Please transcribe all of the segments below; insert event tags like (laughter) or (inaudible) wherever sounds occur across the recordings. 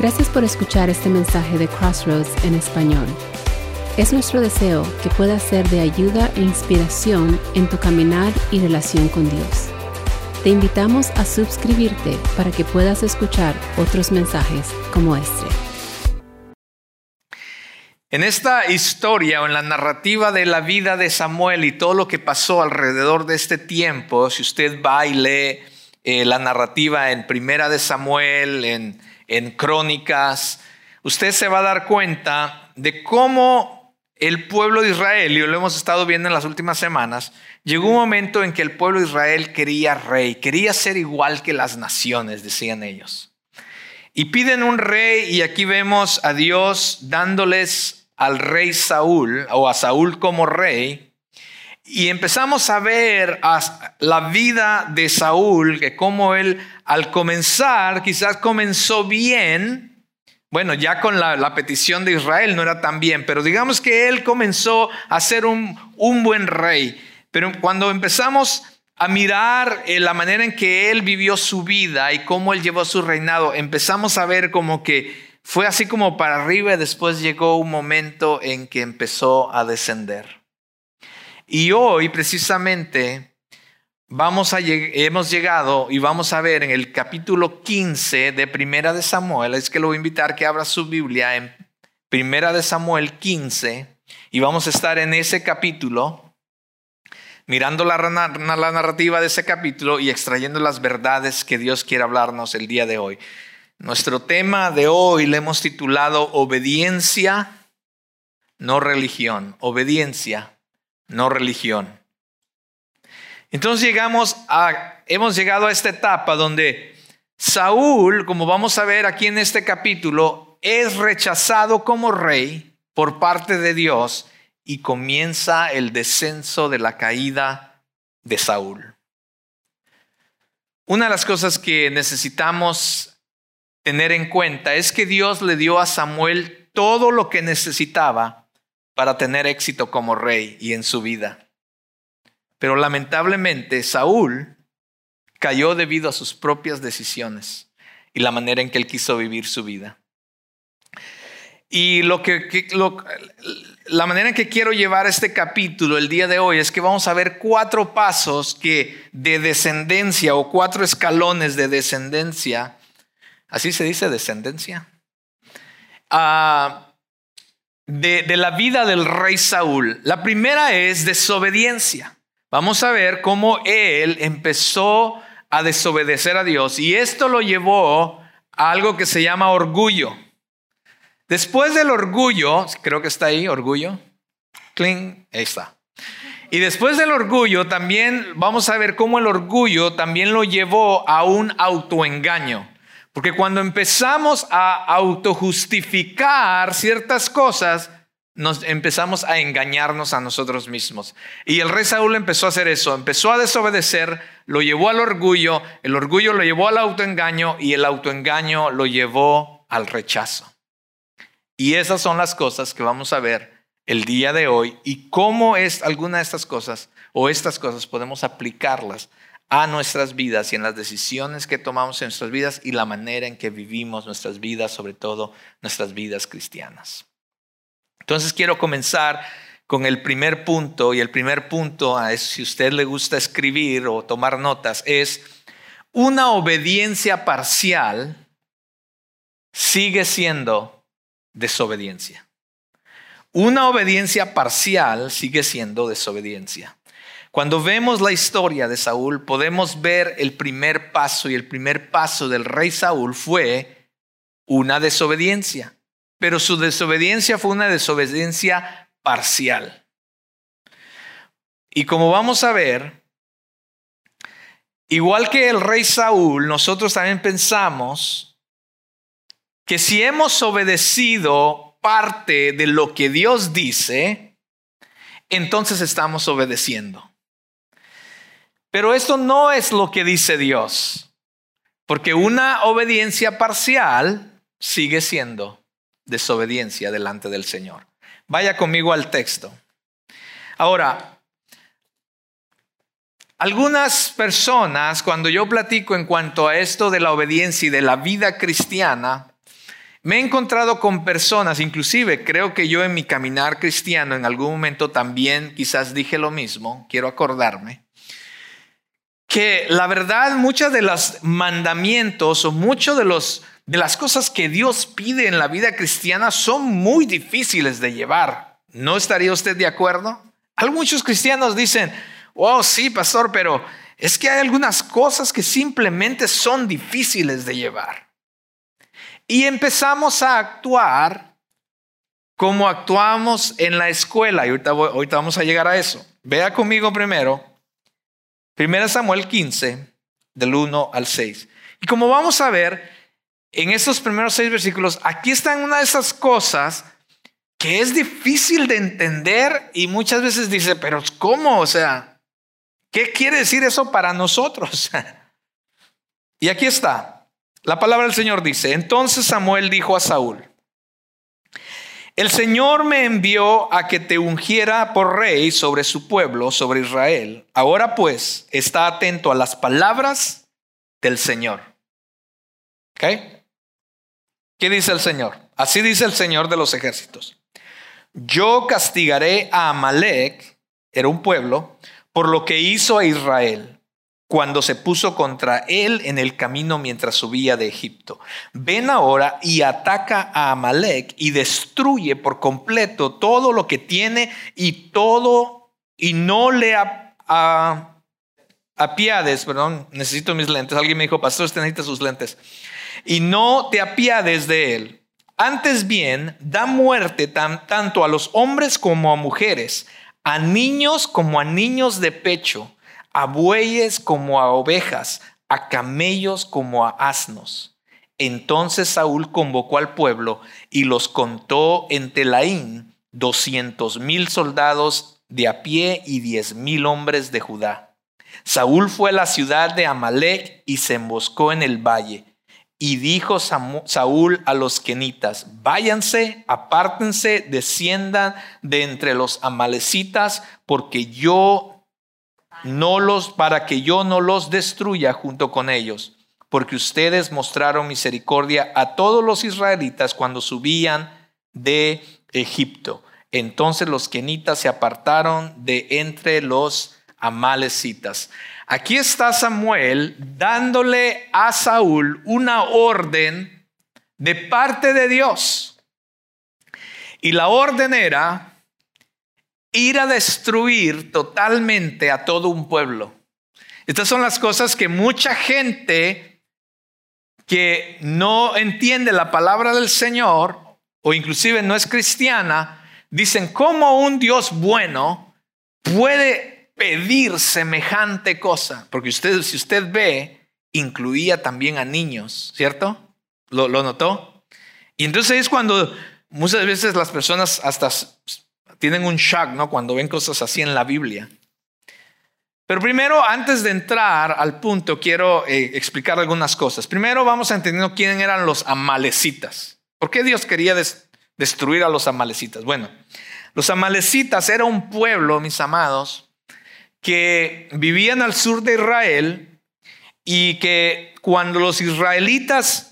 Gracias por escuchar este mensaje de Crossroads en español. Es nuestro deseo que pueda ser de ayuda e inspiración en tu caminar y relación con Dios. Te invitamos a suscribirte para que puedas escuchar otros mensajes como este. En esta historia o en la narrativa de la vida de Samuel y todo lo que pasó alrededor de este tiempo, si usted va y lee eh, la narrativa en Primera de Samuel, en, en Crónicas, usted se va a dar cuenta de cómo el pueblo de Israel, y lo hemos estado viendo en las últimas semanas, llegó un momento en que el pueblo de Israel quería rey, quería ser igual que las naciones, decían ellos. Y piden un rey y aquí vemos a Dios dándoles al rey Saúl o a Saúl como rey. Y empezamos a ver la vida de Saúl, que como él al comenzar quizás comenzó bien, bueno, ya con la, petición de Israel no era tan bien, pero digamos que él comenzó a ser un, buen rey. Pero cuando empezamos a mirar eh, la manera en que él vivió su vida y cómo él llevó su reinado, empezamos a ver como que fue así como para arriba y después llegó un momento en que empezó a descender. Y hoy precisamente vamos a, hemos llegado y vamos a ver en el capítulo 15 de Primera de Samuel, es que lo voy a invitar que abra su Biblia en Primera de Samuel 15 y vamos a estar en ese capítulo mirando la, la narrativa de ese capítulo y extrayendo las verdades que Dios quiere hablarnos el día de hoy. Nuestro tema de hoy le hemos titulado Obediencia, no religión. Obediencia, no religión. Entonces llegamos a, hemos llegado a esta etapa donde Saúl, como vamos a ver aquí en este capítulo, es rechazado como rey por parte de Dios y comienza el descenso de la caída de Saúl. Una de las cosas que necesitamos tener en cuenta es que Dios le dio a Samuel todo lo que necesitaba para tener éxito como rey y en su vida. Pero lamentablemente Saúl cayó debido a sus propias decisiones y la manera en que él quiso vivir su vida. Y lo que, la manera en que quiero llevar este capítulo el día de hoy es que vamos a ver cuatro pasos que de descendencia o cuatro escalones de descendencia, así se dice descendencia, ah, de, la vida del rey Saúl. La primera es desobediencia. Vamos a ver cómo él empezó a desobedecer a Dios y esto lo llevó a algo que se llama orgullo. Después del orgullo, creo que está ahí, orgullo. Cling, ahí está. Y después del orgullo también vamos a ver cómo el orgullo también lo llevó a un autoengaño. Porque cuando empezamos a autojustificar ciertas cosas, nos empezamos a engañarnos a nosotros mismos. Y el rey Saúl empezó a hacer eso, empezó a desobedecer, lo llevó al orgullo, el orgullo lo llevó al autoengaño y el autoengaño lo llevó al rechazo. Y esas son las cosas que vamos a ver el día de hoy y cómo es alguna de estas cosas o estas cosas podemos aplicarlas a nuestras vidas y en las decisiones que tomamos en nuestras vidas y la manera en que vivimos nuestras vidas, sobre todo nuestras vidas cristianas. Entonces quiero comenzar con el primer punto, y el primer punto, si a usted le gusta escribir o tomar notas, es una obediencia parcial sigue siendo desobediencia. Una obediencia parcial sigue siendo desobediencia. Cuando vemos la historia de Saúl, podemos ver el primer paso y el primer paso del rey Saúl fue una desobediencia pero su desobediencia fue una desobediencia parcial. Y como vamos a ver, igual que el rey Saúl, nosotros también pensamos que si hemos obedecido parte de lo que Dios dice, entonces estamos obedeciendo. Pero esto no es lo que dice Dios, porque una obediencia parcial sigue siendo desobediencia delante del Señor. Vaya conmigo al texto. Ahora, algunas personas, cuando yo platico en cuanto a esto de la obediencia y de la vida cristiana, Me he encontrado con personas, inclusive creo que yo en mi caminar cristiano en algún momento también quizás dije lo mismo, quiero acordarme, que la verdad muchos de los mandamientos o muchos de de las cosas que Dios pide en la vida cristiana son muy difíciles de llevar. ¿No estaría usted de acuerdo? Muchos cristianos dicen, oh sí, pastor, pero es que hay algunas cosas que simplemente son difíciles de llevar. Y empezamos a actuar como actuamos en la escuela. Y ahorita, ahorita vamos a llegar a eso. Vea conmigo primero, 1 Samuel 15, del 1 al 6. Y como vamos a ver, en estos primeros seis versículos, aquí están una de esas cosas que es difícil de entender y muchas veces dice, pero ¿cómo? O sea, ¿qué quiere decir eso para nosotros? (laughs) y aquí está. La palabra del Señor dice, entonces Samuel dijo a Saúl, el Señor me envió a que te ungiera por rey sobre su pueblo, sobre Israel. Ahora pues, está atento a las palabras del Señor. ¿Ok? ¿Qué dice el Señor? Así dice el Señor de los ejércitos. Yo castigaré a Amalek, era un pueblo, por lo que hizo a Israel cuando se puso contra él en el camino mientras subía de Egipto. Ven ahora y ataca a Amalek y destruye por completo todo lo que tiene y todo, y no le apiades, perdón, necesito mis lentes. Alguien me dijo, pastor, usted necesita sus lentes y no te apiades de él. Antes bien, da muerte tanto a los hombres como a mujeres, a niños como a niños de pecho, a bueyes como a ovejas, a camellos como a asnos. Entonces Saúl convocó al pueblo y los contó en Telaín, doscientos mil soldados de a pie y diez mil hombres de Judá. Saúl fue a la ciudad de Amalek y se emboscó en el valle y dijo Saúl a los quenitas, váyanse, apártense, desciendan de entre los amalecitas, porque yo no los, para que yo no los destruya junto con ellos, porque ustedes mostraron misericordia a todos los israelitas cuando subían de Egipto. Entonces los quenitas se apartaron de entre los amalecitas. Aquí está Samuel dándole a Saúl una orden de parte de Dios. Y la orden era ir a destruir totalmente a todo un pueblo. Estas son las cosas que mucha gente que no entiende la palabra del Señor o inclusive no es cristiana, dicen, ¿cómo un Dios bueno puede pedir semejante cosa? Porque usted, si usted ve, incluía también a niños, ¿cierto? ¿Lo, lo notó? Y entonces es cuando muchas veces las personas hasta tienen un shock, ¿no? Cuando ven cosas así en la Biblia. Pero primero, antes de entrar al punto, quiero eh, explicar algunas cosas. Primero vamos a entender quién eran los amalecitas. ¿Por qué Dios quería destruir a los amalecitas? Bueno, los amalecitas era un pueblo, mis amados, que vivían al sur de Israel y que cuando los israelitas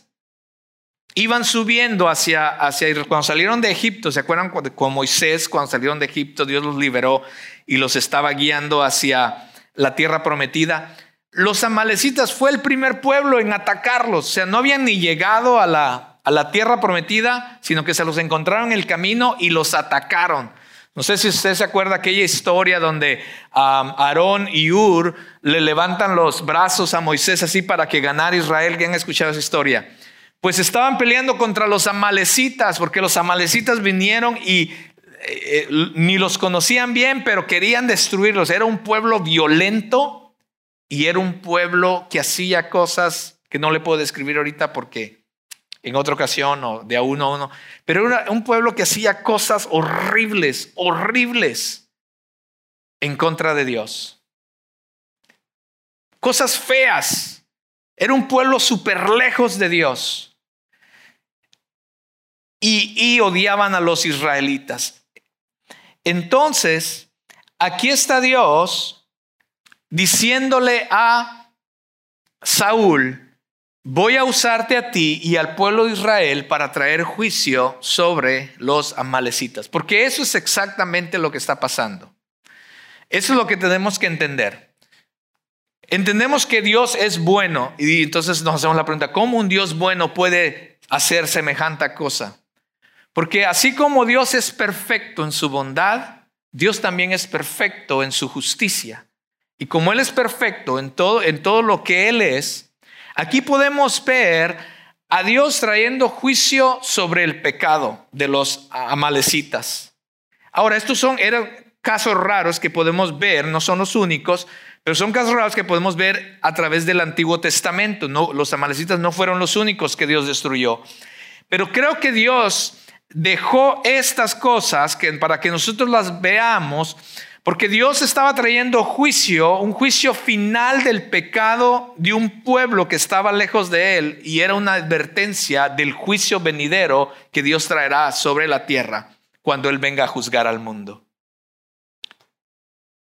iban subiendo hacia, hacia cuando salieron de Egipto, ¿se acuerdan con Moisés cuando salieron de Egipto? Dios los liberó y los estaba guiando hacia la tierra prometida. Los amalecitas fue el primer pueblo en atacarlos, o sea, no habían ni llegado a la, a la tierra prometida, sino que se los encontraron en el camino y los atacaron. No sé si usted se acuerda aquella historia donde Aarón y Ur le levantan los brazos a Moisés así para que ganara Israel. ¿Quién ha escuchado esa historia? Pues estaban peleando contra los amalecitas, porque los amalecitas vinieron y eh, eh, ni los conocían bien, pero querían destruirlos. Era un pueblo violento y era un pueblo que hacía cosas que no le puedo describir ahorita porque en otra ocasión o de a uno a uno, pero era un pueblo que hacía cosas horribles, horribles en contra de Dios. Cosas feas. Era un pueblo súper lejos de Dios. Y, odiaban a los israelitas. Entonces, aquí está Dios diciéndole a Saúl, voy a usarte a ti y al pueblo de Israel para traer juicio sobre los amalecitas, porque eso es exactamente lo que está pasando. Eso es lo que tenemos que entender. Entendemos que Dios es bueno y entonces nos hacemos la pregunta, ¿cómo un Dios bueno puede hacer semejante cosa? Porque así como Dios es perfecto en su bondad, Dios también es perfecto en su justicia. Y como Él es perfecto en todo, en todo lo que Él es, aquí podemos ver a Dios trayendo juicio sobre el pecado de los amalecitas. Ahora, estos son eran casos raros que podemos ver, no son los únicos, pero son casos raros que podemos ver a través del Antiguo Testamento. Los amalecitas no fueron los únicos que Dios destruyó. Pero creo que Dios dejó estas cosas que, para que nosotros las veamos, porque Dios estaba trayendo juicio, un juicio final del pecado de un pueblo que estaba lejos de él y era una advertencia del juicio venidero que Dios traerá sobre la tierra cuando Él venga a juzgar al mundo.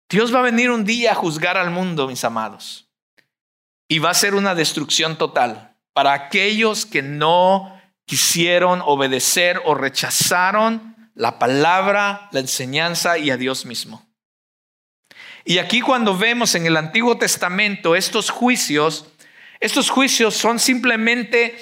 Dios va a venir un día a juzgar al mundo, mis amados. Y va a ser una destrucción total para aquellos que no quisieron obedecer o rechazaron la palabra, la enseñanza y a Dios mismo. Y aquí cuando vemos en el Antiguo Testamento estos juicios, estos juicios son simplemente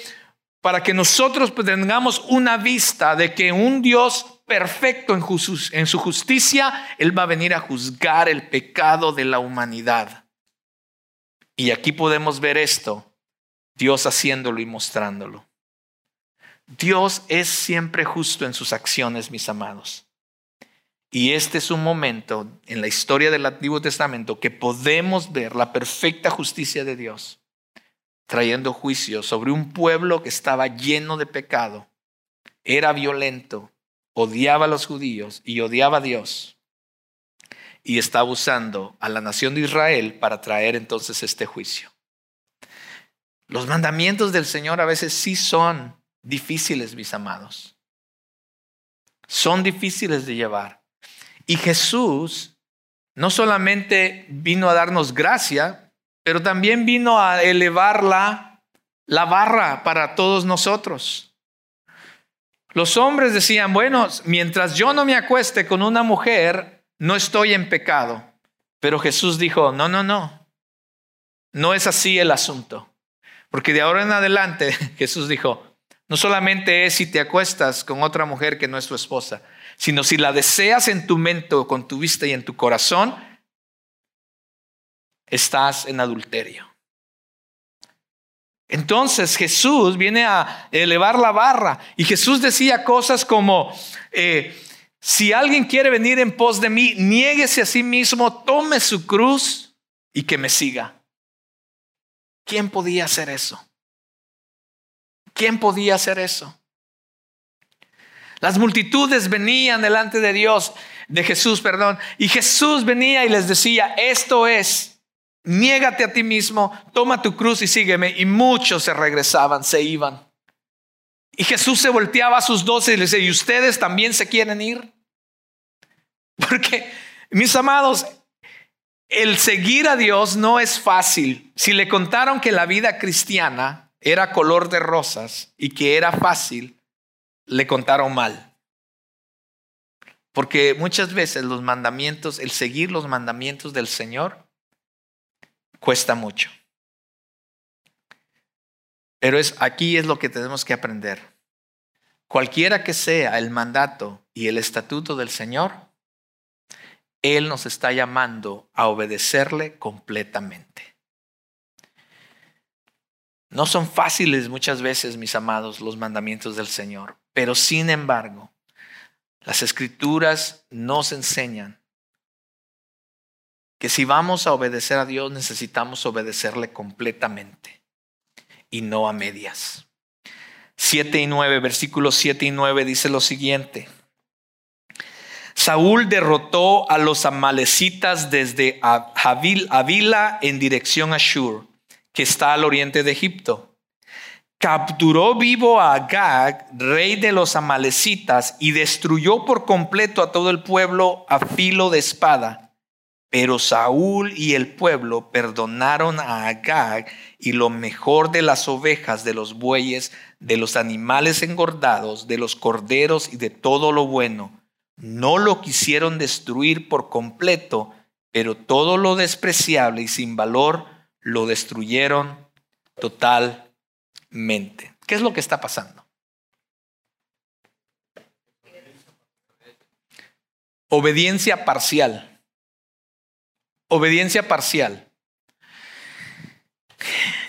para que nosotros tengamos una vista de que un Dios perfecto en, su justicia, Él va a venir a juzgar el pecado de la humanidad. Y aquí podemos ver esto, Dios haciéndolo y mostrándolo. Dios es siempre justo en sus acciones, mis amados. Y este es un momento en la historia del Antiguo Testamento que podemos ver la perfecta justicia de Dios trayendo juicio sobre un pueblo que estaba lleno de pecado, era violento, odiaba a los judíos y odiaba a Dios. Y estaba usando a la nación de Israel para traer entonces este juicio. Los mandamientos del Señor a veces sí son difíciles, mis amados. Son difíciles de llevar. Y Jesús no solamente vino a darnos gracia, pero también vino a elevar la, la barra para todos nosotros. Los hombres decían, bueno, mientras yo no me acueste con una mujer, no estoy en pecado. Pero Jesús dijo, no, no, no. No es así el asunto. Porque de ahora en adelante (laughs) Jesús dijo, no solamente es si te acuestas con otra mujer que no es tu esposa, sino si la deseas en tu mente con tu vista y en tu corazón, estás en adulterio. Entonces Jesús viene a elevar la barra y Jesús decía cosas como, eh, si alguien quiere venir en pos de mí, niéguese a sí mismo, tome su cruz y que me siga. ¿Quién podía hacer eso? ¿Quién podía hacer eso? Las multitudes venían delante de Dios, de Jesús, perdón, y Jesús venía y les decía, esto es niégate a ti mismo, toma tu cruz y sígueme. Y muchos se regresaban, se iban. Y Jesús se volteaba a sus doce y les decía, ¿y ustedes también se quieren ir? (laughs) Porque, mis amados, el seguir a Dios no es fácil. Si le contaron que la vida cristiana era color de rosas y que era fácil, le contaron mal. Porque muchas veces los mandamientos, el seguir los mandamientos del Señor, cuesta mucho. Pero es, aquí es lo que tenemos que aprender. Cualquiera que sea el mandato y el estatuto del Señor, Él nos está llamando a obedecerle completamente. No son fáciles muchas veces, mis amados, los mandamientos del Señor, pero sin embargo, las escrituras nos enseñan que si vamos a obedecer a Dios necesitamos obedecerle completamente y no a medias. 7 y 9, versículos 7 y 9 dice lo siguiente. Saúl derrotó a los amalecitas desde Avila en dirección a Shur, que está al oriente de Egipto. Capturó vivo a Agag, rey de los amalecitas, y destruyó por completo a todo el pueblo a filo de espada Pero Saúl y el pueblo perdonaron a Agag y lo mejor de las ovejas, de los bueyes, de los animales engordados, de los corderos y de todo lo bueno. No lo quisieron destruir por completo, pero todo lo despreciable y sin valor lo destruyeron totalmente. ¿Qué es lo que está pasando? Obediencia parcial. Obediencia parcial.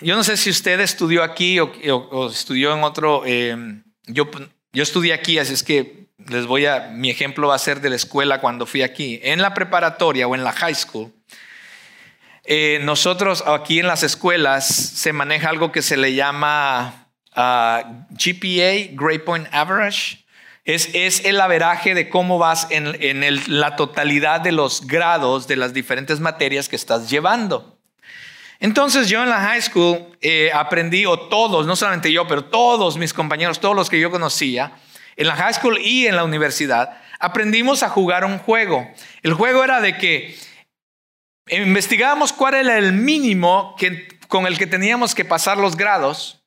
Yo no sé si usted estudió aquí o, estudió en otro. Em, yo, yo estudié aquí, así es que les voy a. Mi ejemplo va a ser de la escuela cuando fui aquí. En la preparatoria o en la high school, eh, nosotros aquí en las escuelas se maneja algo que se le llama ah, GPA, Grade Point Average. Es, el averaje de cómo vas en, la totalidad de los grados de las diferentes materias que estás llevando. Entonces yo en la high school eh, aprendí, o todos, no solamente yo, pero todos mis compañeros, todos los que yo conocía, en la high school y en la universidad, aprendimos a jugar un juego. El juego era de que investigábamos cuál era el mínimo con el que teníamos que pasar los grados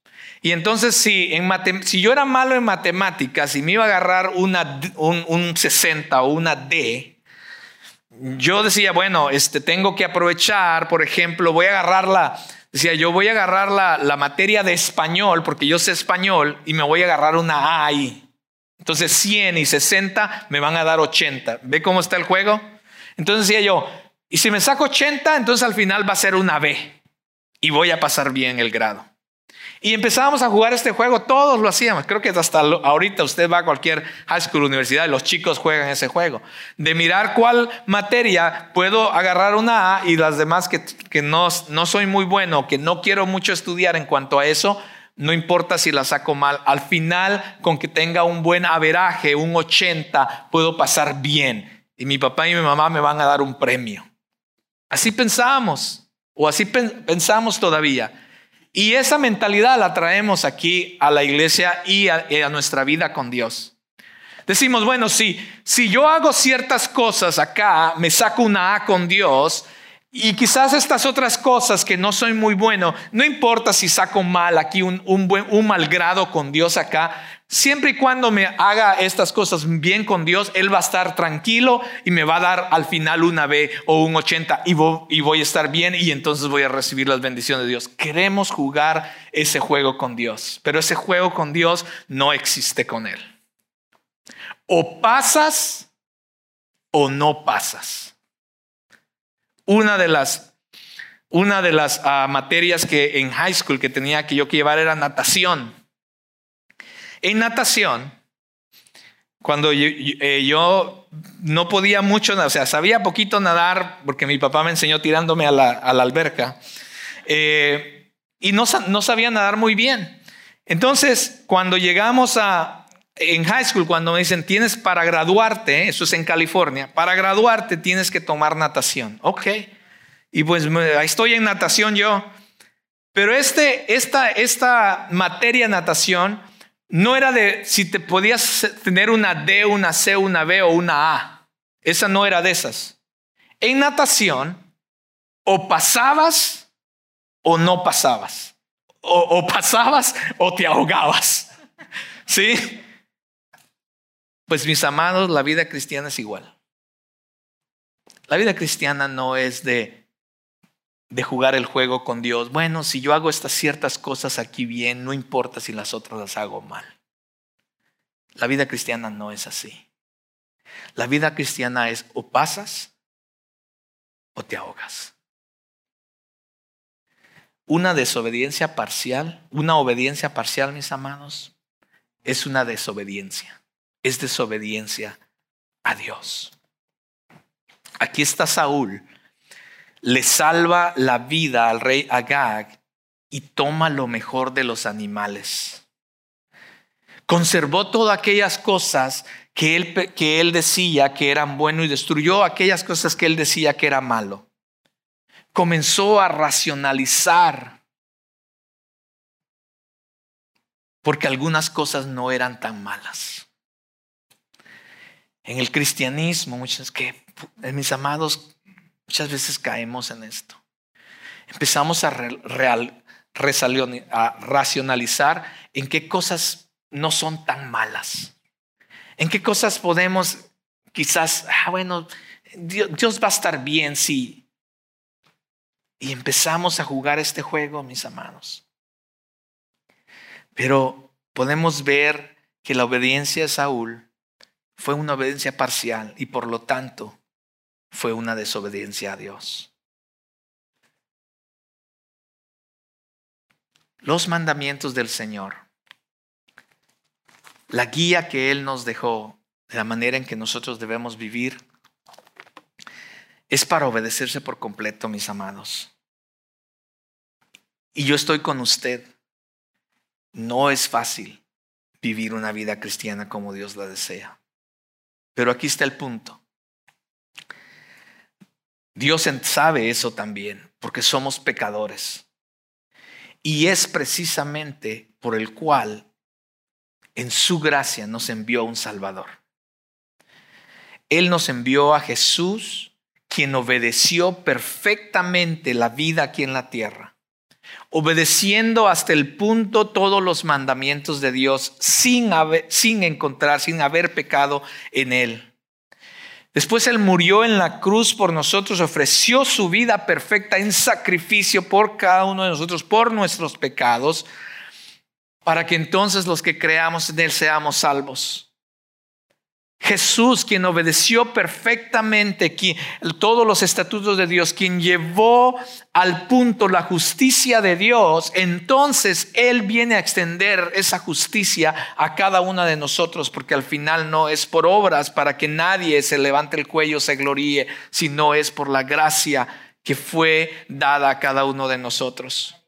y entonces si, en si yo era malo en matemáticas y me iba a agarrar una, un, 60 o una D, yo decía, bueno, este, tengo que aprovechar, por ejemplo, voy a agarrar la, decía, yo voy a agarrar la, la materia de español, porque yo sé español, y me voy a agarrar una A ahí. Entonces 100 y 60 me van a dar 80. ¿Ve cómo está el juego? Entonces decía yo, y si me saco 80, entonces al final va a ser una B y voy a pasar bien el grado. Y empezábamos a jugar este juego, todos lo hacíamos. Creo que hasta ahorita usted va a cualquier high school, universidad, y los chicos juegan ese juego. De mirar cuál materia puedo agarrar una A y las demás que, que no, no soy muy bueno, que no quiero mucho estudiar en cuanto a eso, no importa si la saco mal. Al final, con que tenga un buen averaje, un 80, puedo pasar bien. Y mi papá y mi mamá me van a dar un premio. Así pensábamos, o así pensamos todavía. Y esa mentalidad la traemos aquí a la iglesia y a, nuestra vida con Dios. Decimos, bueno, si, si yo hago ciertas cosas acá, me saco una A con Dios, y quizás estas otras cosas que no soy muy bueno, no importa si saco mal aquí un, un, mal grado con Dios acá, siempre y cuando me haga estas cosas bien con Dios, Él va a estar tranquilo y me va a dar al final una B o un 80 y voy, a estar bien y entonces voy a recibir las bendiciones de Dios. Queremos jugar ese juego con Dios, pero ese juego con Dios no existe con Él. O pasas o no pasas una de las, una de las ah, materias que en high school que tenía que yo que llevar era natación. En natación, cuando eh, yo, no podía mucho, o sea, sabía poquito nadar porque mi papá me enseñó tirándome a la, alberca eh, y no, no sabía nadar muy bien. Entonces, cuando llegamos a, en high school, cuando me dicen tienes para graduarte, eso es en California, para graduarte tienes que tomar natación. Ok. Y pues ahí estoy en natación yo. Pero este, esta, esta materia natación no era de si te podías tener una D, una C, una B o una A. Esa no era de esas. En natación, o pasabas o no pasabas. O, o pasabas o te ahogabas. (laughs) ¿Sí? Pues mis amados, la vida cristiana es igual. La vida cristiana no es de, de jugar el juego con Dios. Bueno, si yo hago estas ciertas cosas aquí bien, no importa si las otras las hago mal. La vida cristiana no es así. La vida cristiana es o pasas o te ahogas. Una desobediencia parcial, una obediencia parcial, mis amados, es una desobediencia es desobediencia a Dios. Aquí está Saúl, le salva la vida al rey Agag y toma lo mejor de los animales. Conservó todas aquellas cosas que él, que él decía que eran bueno y destruyó aquellas cosas que él decía que era malo. Comenzó a racionalizar porque algunas cosas no eran tan malas en el cristianismo, muchos que, mis amados, Muchas veces caemos en esto. Empezamos a, real, a racionalizar en qué cosas no son tan malas. En qué cosas podemos quizás, ah, bueno, Dios, va a estar bien si... Y empezamos a jugar este juego, mis amados. Pero podemos ver que la obediencia de Saúl fue una obediencia parcial y por lo tanto fue una desobediencia a Dios. Los mandamientos del Señor, la guía que Él nos dejó, de la manera en que nosotros debemos vivir, es para obedecerse por completo, mis amados. Y yo estoy con usted. No es fácil vivir una vida cristiana como Dios la desea. Pero aquí está el punto. Dios sabe eso también, porque somos pecadores. Y es precisamente por el cual en su gracia nos envió un Salvador. Él nos envió a Jesús quien obedeció perfectamente la vida aquí en la tierra, obedeciendo hasta el punto todos los mandamientos de Dios sin, sin encontrar, sin haber pecado en él. Después Él murió en la cruz por nosotros, ofreció su vida perfecta en sacrificio por cada uno de nosotros, por nuestros pecados, para que entonces los que creamos en Él seamos salvos. Jesús, quien obedeció perfectamente todos los estatutos de Dios, quien llevó al punto la justicia de Dios, entonces Él viene a extender esa justicia a cada una de nosotros, porque al final no es por obras para que nadie se levante el cuello, se gloríe, sino es por la gracia que fue dada a cada uno de nosotros.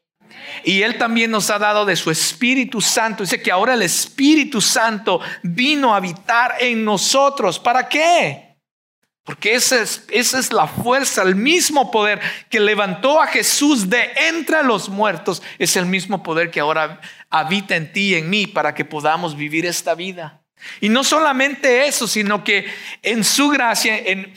Y Él también nos ha dado de su Espíritu Santo. Dice que ahora el Espíritu Santo vino a habitar en nosotros. ¿Para qué? Porque esa es, esa es la fuerza, el mismo poder que levantó a Jesús de entre los muertos. Es el mismo poder que ahora habita en ti y en mí para que podamos vivir esta vida. Y no solamente eso, sino que en su gracia, en,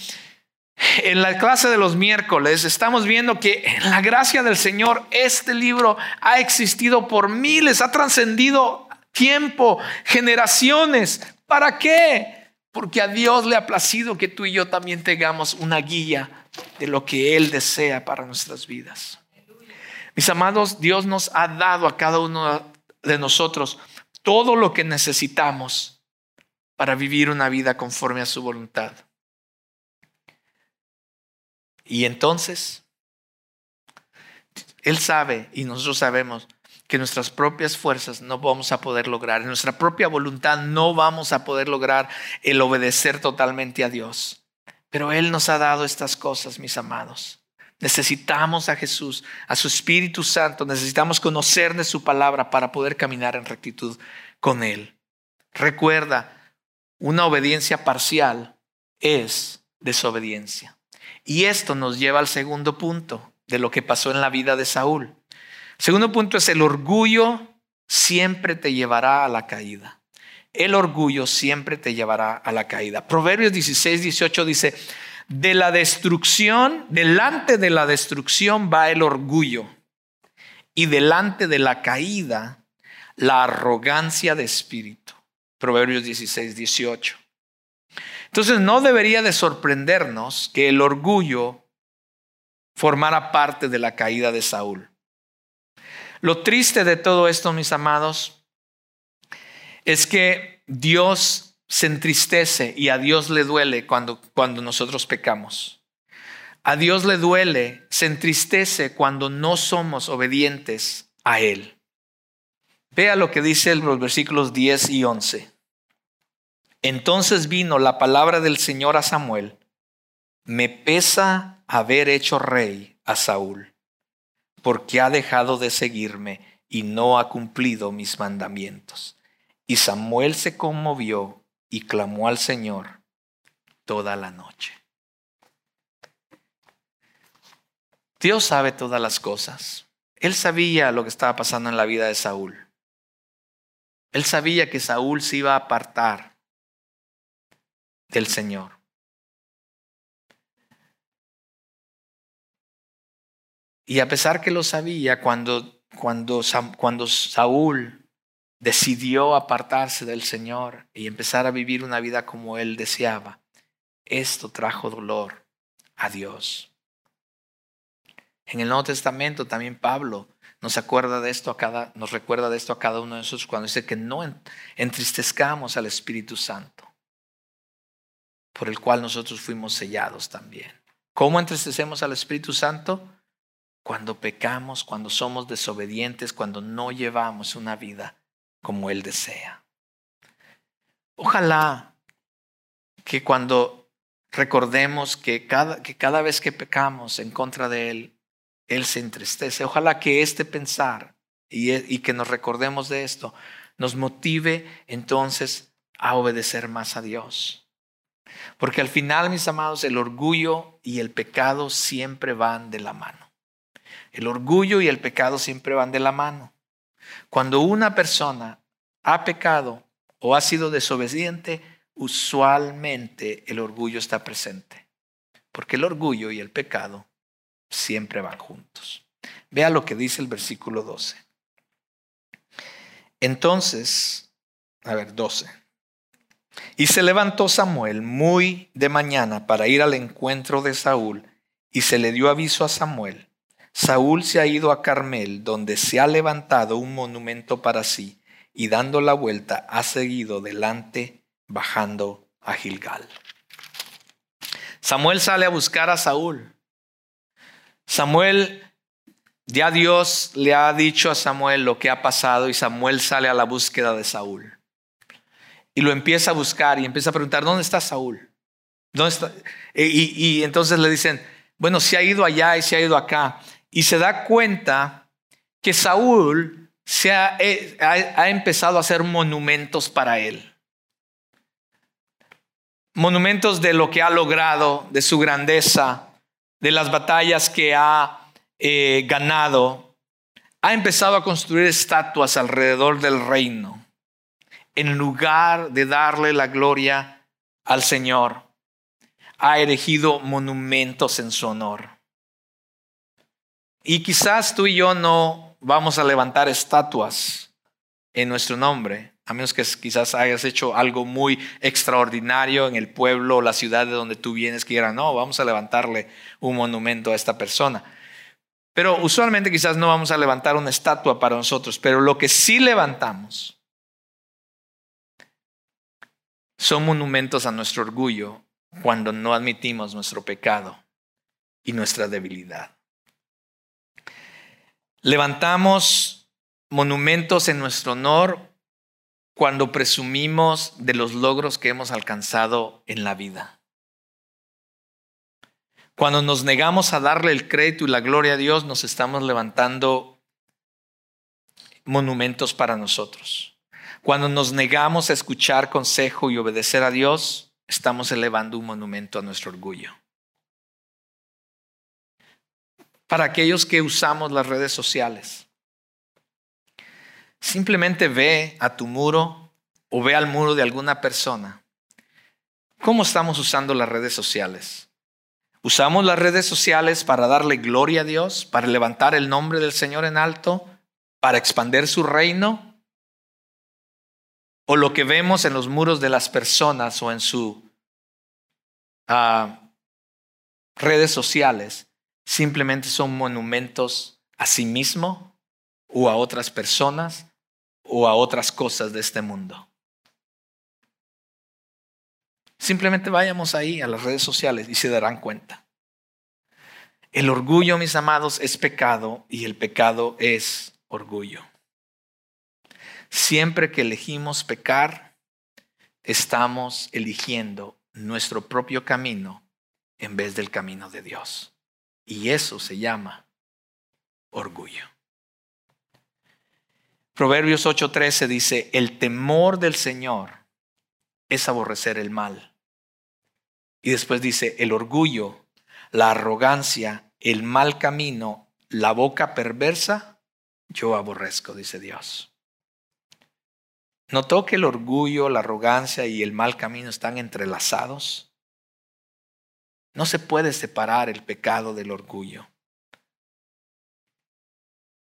en la clase de los miércoles estamos viendo que en la gracia del Señor este libro ha existido por miles, ha trascendido tiempo, generaciones. ¿Para qué? Porque a Dios le ha placido que tú y yo también tengamos una guía de lo que Él desea para nuestras vidas. Mis amados, Dios nos ha dado a cada uno de nosotros todo lo que necesitamos para vivir una vida conforme a su voluntad. Y entonces, Él sabe y nosotros sabemos que nuestras propias fuerzas no vamos a poder lograr, en nuestra propia voluntad no vamos a poder lograr el obedecer totalmente a Dios. Pero Él nos ha dado estas cosas, mis amados. Necesitamos a Jesús, a su Espíritu Santo, necesitamos conocer de su palabra para poder caminar en rectitud con Él. Recuerda, una obediencia parcial es desobediencia. Y esto nos lleva al segundo punto de lo que pasó en la vida de Saúl. Segundo punto es el orgullo siempre te llevará a la caída. El orgullo siempre te llevará a la caída. Proverbios 16, 18 dice, de la destrucción, delante de la destrucción va el orgullo y delante de la caída la arrogancia de espíritu. Proverbios 16, 18. Entonces no debería de sorprendernos que el orgullo formara parte de la caída de Saúl. Lo triste de todo esto, mis amados, es que Dios se entristece y a Dios le duele cuando, cuando nosotros pecamos. A Dios le duele, se entristece cuando no somos obedientes a Él. Vea lo que dice los versículos 10 y 11. Entonces vino la palabra del Señor a Samuel. Me pesa haber hecho rey a Saúl, porque ha dejado de seguirme y no ha cumplido mis mandamientos. Y Samuel se conmovió y clamó al Señor toda la noche. Dios sabe todas las cosas. Él sabía lo que estaba pasando en la vida de Saúl. Él sabía que Saúl se iba a apartar del Señor. Y a pesar que lo sabía, cuando, cuando, cuando Saúl decidió apartarse del Señor y empezar a vivir una vida como él deseaba, esto trajo dolor a Dios. En el Nuevo Testamento también Pablo nos de esto a cada, nos recuerda de esto a cada uno de nosotros cuando dice que no entristezcamos al Espíritu Santo, por el cual nosotros fuimos sellados también. ¿Cómo entristecemos al Espíritu Santo? Cuando pecamos, cuando somos desobedientes, cuando no llevamos una vida como Él desea. Ojalá que cuando recordemos que cada, que cada vez que pecamos en contra de Él, él se entristece. Ojalá que este pensar y, y que nos recordemos de esto nos motive entonces a obedecer más a Dios. Porque al final, mis amados, el orgullo y el pecado siempre van de la mano. El orgullo y el pecado siempre van de la mano. Cuando una persona ha pecado o ha sido desobediente, usualmente el orgullo está presente. Porque el orgullo y el pecado siempre van juntos. Vea lo que dice el versículo 12. Entonces, a ver, 12. Y se levantó Samuel muy de mañana para ir al encuentro de Saúl, y se le dio aviso a Samuel. Saúl se ha ido a Carmel, donde se ha levantado un monumento para sí, y dando la vuelta ha seguido delante, bajando a Gilgal. Samuel sale a buscar a Saúl. Samuel, ya Dios le ha dicho a Samuel lo que ha pasado y Samuel sale a la búsqueda de Saúl. Y lo empieza a buscar y empieza a preguntar, ¿dónde está Saúl? ¿Dónde está? Y, entonces le dicen, bueno, se ha ido allá y se ha ido acá. Y se da cuenta que Saúl se ha, eh, ha empezado a hacer monumentos para él. Monumentos de lo que ha logrado, de su grandeza, de las batallas que ha eh, ganado, ha empezado a construir estatuas alrededor del reino, en lugar de darle la gloria al Señor. Ha erigido monumentos en su honor. Y quizás tú y yo no vamos a levantar estatuas en nuestro nombre, a menos que quizás hayas hecho algo muy extraordinario en el pueblo o la ciudad de donde tú vienes, que era, no, vamos a levantarle un monumento a esta persona. Pero usualmente quizás no vamos a levantar una estatua para nosotros, pero lo que sí levantamos son monumentos a nuestro orgullo cuando no admitimos nuestro pecado y nuestra debilidad. Levantamos monumentos en nuestro honor cuando presumimos de los logros que hemos alcanzado en la vida. Cuando nos negamos a darle el crédito y la gloria a Dios, nos estamos levantando monumentos para nosotros. Cuando nos negamos a escuchar consejo y obedecer a Dios, estamos elevando un monumento a nuestro orgullo. Para aquellos que usamos las redes sociales, Simplemente ve a tu muro o ve al muro de alguna persona. ¿Cómo estamos usando las redes sociales? ¿Usamos las redes sociales para darle gloria a Dios, para levantar el nombre del Señor en alto, para expandir su reino? ¿O lo que vemos en los muros de las personas o en sus ah, redes sociales simplemente son monumentos a sí mismo o a otras personas o a otras cosas de este mundo. Simplemente vayamos ahí a las redes sociales y se darán cuenta. El orgullo, mis amados, es pecado y el pecado es orgullo. Siempre que elegimos pecar, estamos eligiendo nuestro propio camino en vez del camino de Dios. Y eso se llama orgullo. Proverbios 8:13 dice, el temor del Señor es aborrecer el mal. Y después dice, el orgullo, la arrogancia, el mal camino, la boca perversa, yo aborrezco, dice Dios. ¿Notó que el orgullo, la arrogancia y el mal camino están entrelazados? No se puede separar el pecado del orgullo.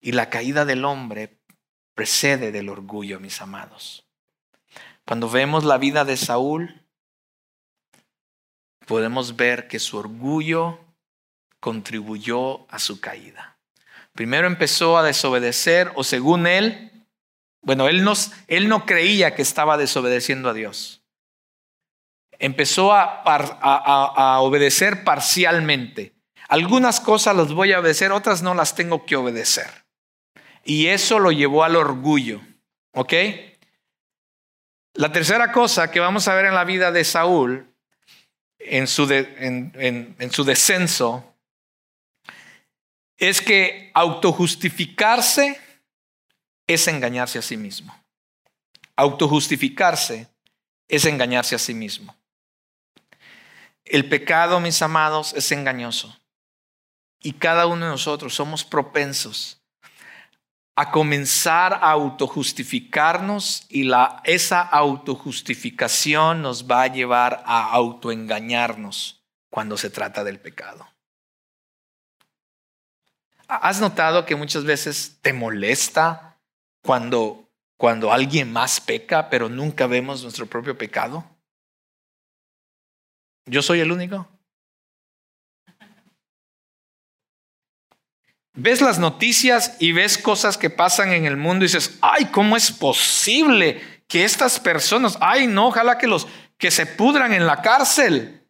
Y la caída del hombre precede del orgullo, mis amados. Cuando vemos la vida de Saúl, podemos ver que su orgullo contribuyó a su caída. Primero empezó a desobedecer o según él, bueno, él no, él no creía que estaba desobedeciendo a Dios. Empezó a, a, obedecer parcialmente. Algunas cosas las voy a obedecer, otras no las tengo que obedecer. Y eso lo llevó al orgullo. ¿Ok? La tercera cosa que vamos a ver en la vida de Saúl, en su, en su descenso, es que autojustificarse es engañarse a sí mismo. Autojustificarse es engañarse a sí mismo. El pecado, mis amados, es engañoso. Y cada uno de nosotros somos propensos a comenzar a autojustificarnos y esa autojustificación nos va a llevar a autoengañarnos cuando se trata del pecado. ¿Has notado que muchas veces te molesta cuando, cuando alguien más peca, pero nunca vemos nuestro propio pecado? ¿Yo soy el único? Ves las noticias y ves cosas que pasan en el mundo y dices, ay, ¿cómo es posible que estas personas, ay, no, ojalá que los que se pudran en la cárcel?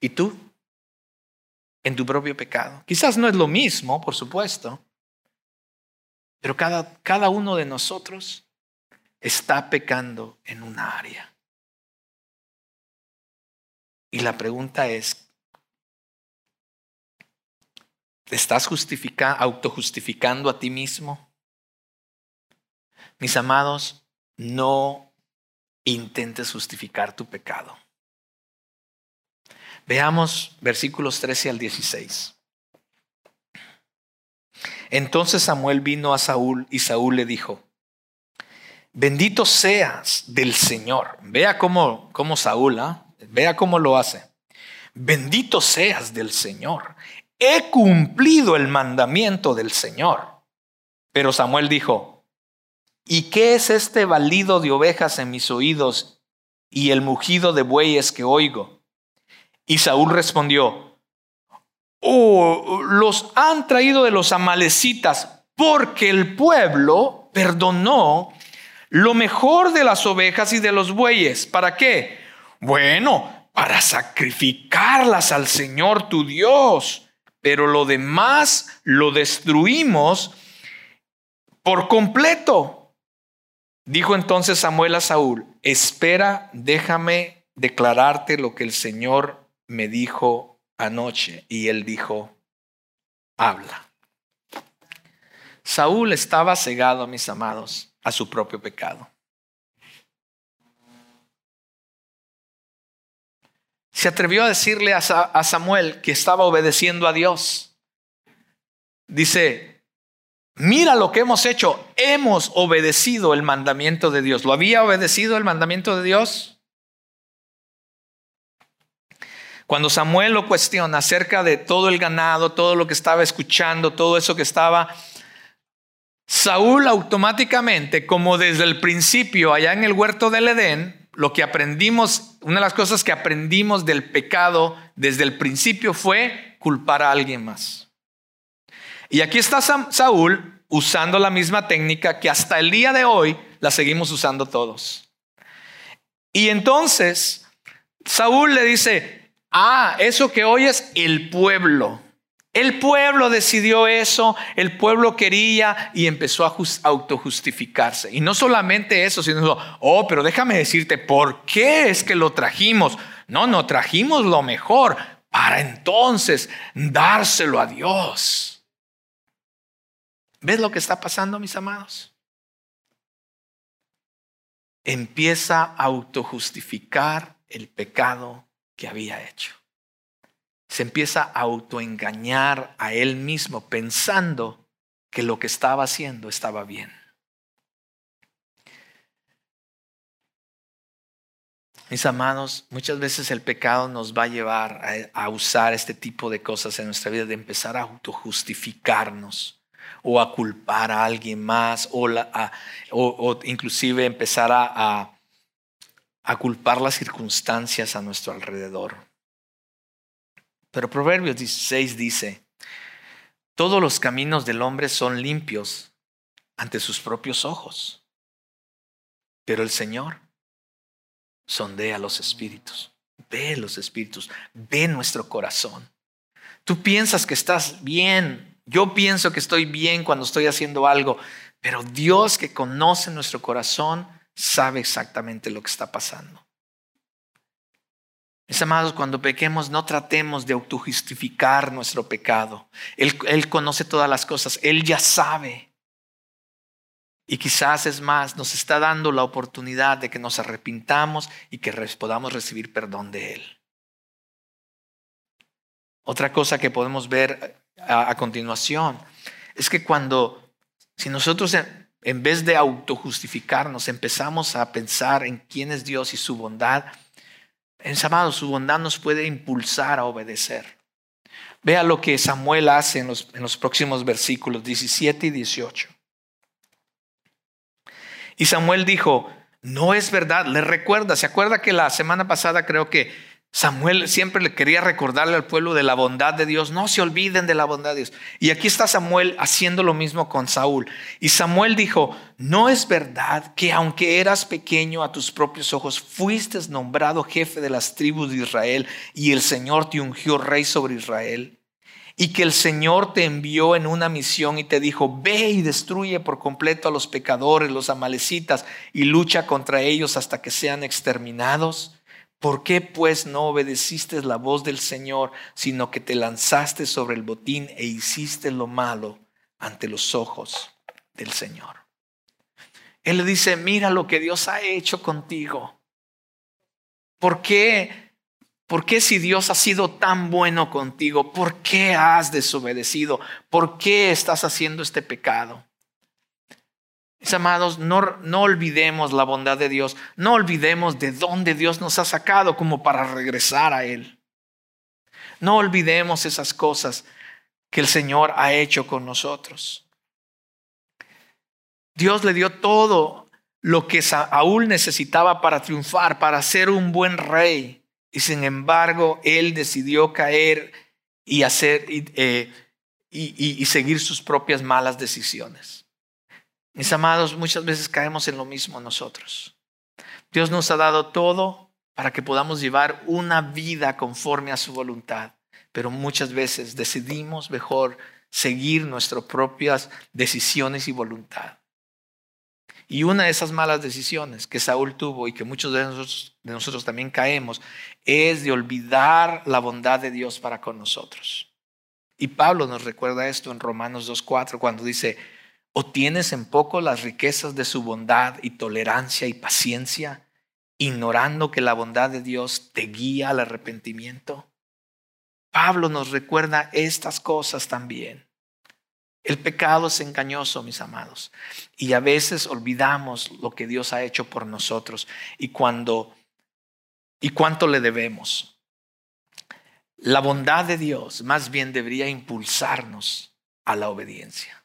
¿Y tú? En tu propio pecado. Quizás no es lo mismo, por supuesto, pero cada, cada uno de nosotros está pecando en una área. Y la pregunta es, ¿te estás autojustificando a ti mismo? Mis amados, no intentes justificar tu pecado. Veamos versículos 13 al 16. Entonces Samuel vino a Saúl y Saúl le dijo, bendito seas del Señor. Vea cómo, cómo Saúl, ¿ah? vea cómo lo hace. Bendito seas del Señor. He cumplido el mandamiento del Señor. Pero Samuel dijo, ¿y qué es este balido de ovejas en mis oídos y el mugido de bueyes que oigo? Y Saúl respondió, o los han traído de los amalecitas porque el pueblo perdonó lo mejor de las ovejas y de los bueyes. ¿Para qué? Bueno, para sacrificarlas al Señor tu Dios. Pero lo demás lo destruimos por completo. Dijo entonces Samuel a Saúl, espera, déjame declararte lo que el Señor me dijo anoche y él dijo, habla. Saúl estaba cegado, mis amados, a su propio pecado. Se atrevió a decirle a Samuel que estaba obedeciendo a Dios. Dice, mira lo que hemos hecho, hemos obedecido el mandamiento de Dios. ¿Lo había obedecido el mandamiento de Dios? Cuando Samuel lo cuestiona acerca de todo el ganado, todo lo que estaba escuchando, todo eso que estaba, Saúl automáticamente, como desde el principio allá en el huerto del Edén, lo que aprendimos, una de las cosas que aprendimos del pecado desde el principio fue culpar a alguien más. Y aquí está Saúl usando la misma técnica que hasta el día de hoy la seguimos usando todos. Y entonces Saúl le dice, Ah, eso que hoy es el pueblo. El pueblo decidió eso, el pueblo quería y empezó a autojustificarse. Y no solamente eso, sino, oh, pero déjame decirte, ¿por qué es que lo trajimos? No, no, trajimos lo mejor para entonces dárselo a Dios. ¿Ves lo que está pasando, mis amados? Empieza a autojustificar el pecado que había hecho. Se empieza a autoengañar a él mismo pensando que lo que estaba haciendo estaba bien. Mis amados, muchas veces el pecado nos va a llevar a, usar este tipo de cosas en nuestra vida, de empezar a autojustificarnos o a culpar a alguien más o, o, inclusive empezar a culpar las circunstancias a nuestro alrededor. Pero Proverbios 16 dice, todos los caminos del hombre son limpios ante sus propios ojos, pero el Señor sondea los espíritus, ve los espíritus, ve nuestro corazón. Tú piensas que estás bien, yo pienso que estoy bien cuando estoy haciendo algo, pero Dios que conoce nuestro corazón sabe exactamente lo que está pasando. Mis amados, cuando pequemos, no tratemos de autojustificar nuestro pecado. Él, él conoce todas las cosas, Él ya sabe. Y quizás es más, nos está dando la oportunidad de que nos arrepintamos y que podamos recibir perdón de Él. Otra cosa que podemos ver a, continuación es que cuando, si nosotros en, vez de autojustificarnos empezamos a pensar en quién es Dios y su bondad, en amado, su bondad nos puede impulsar a obedecer. Vea lo que Samuel hace en los, en los próximos versículos 17 y 18. Y Samuel dijo, no es verdad, le recuerda, se acuerda que la semana pasada creo que Samuel siempre le quería recordarle al pueblo de la bondad de Dios. No se olviden de la bondad de Dios. Y aquí está Samuel haciendo lo mismo con Saúl. Y Samuel dijo, no es verdad que aunque eras pequeño a tus propios ojos, fuiste nombrado jefe de las tribus de Israel y el Señor te ungió rey sobre Israel. Y que el Señor te envió en una misión y te dijo, ve y destruye por completo a los pecadores, los amalecitas, y lucha contra ellos hasta que sean exterminados. ¿Por qué pues no obedeciste la voz del Señor, sino que te lanzaste sobre el botín e hiciste lo malo ante los ojos del Señor? Él le dice, mira lo que Dios ha hecho contigo. ¿Por qué? ¿Por qué si Dios ha sido tan bueno contigo? ¿Por qué has desobedecido? ¿Por qué estás haciendo este pecado? Mis amados, no, no olvidemos la bondad de Dios, no olvidemos de dónde Dios nos ha sacado como para regresar a Él. No olvidemos esas cosas que el Señor ha hecho con nosotros. Dios le dio todo lo que Saúl necesitaba para triunfar, para ser un buen rey. Y sin embargo, él decidió caer y hacer eh, y seguir sus propias malas decisiones. Mis amados, muchas veces caemos en lo mismo nosotros. Dios nos ha dado todo para que podamos llevar una vida conforme a su voluntad, pero muchas veces decidimos mejor seguir nuestras propias decisiones y voluntad. Y una de esas malas decisiones que Saúl tuvo y que muchos de nosotros, también caemos es de olvidar la bondad de Dios para con nosotros. Y Pablo nos recuerda esto en Romanos 2.4 cuando dice, ¿O tienes en poco las riquezas de su bondad y tolerancia y paciencia, ignorando que la bondad de Dios te guía al arrepentimiento? Pablo nos recuerda estas cosas también. El pecado es engañoso, mis amados, y a veces olvidamos lo que Dios ha hecho por nosotros y cuando y cuánto le debemos. La bondad de Dios más bien debería impulsarnos a la obediencia.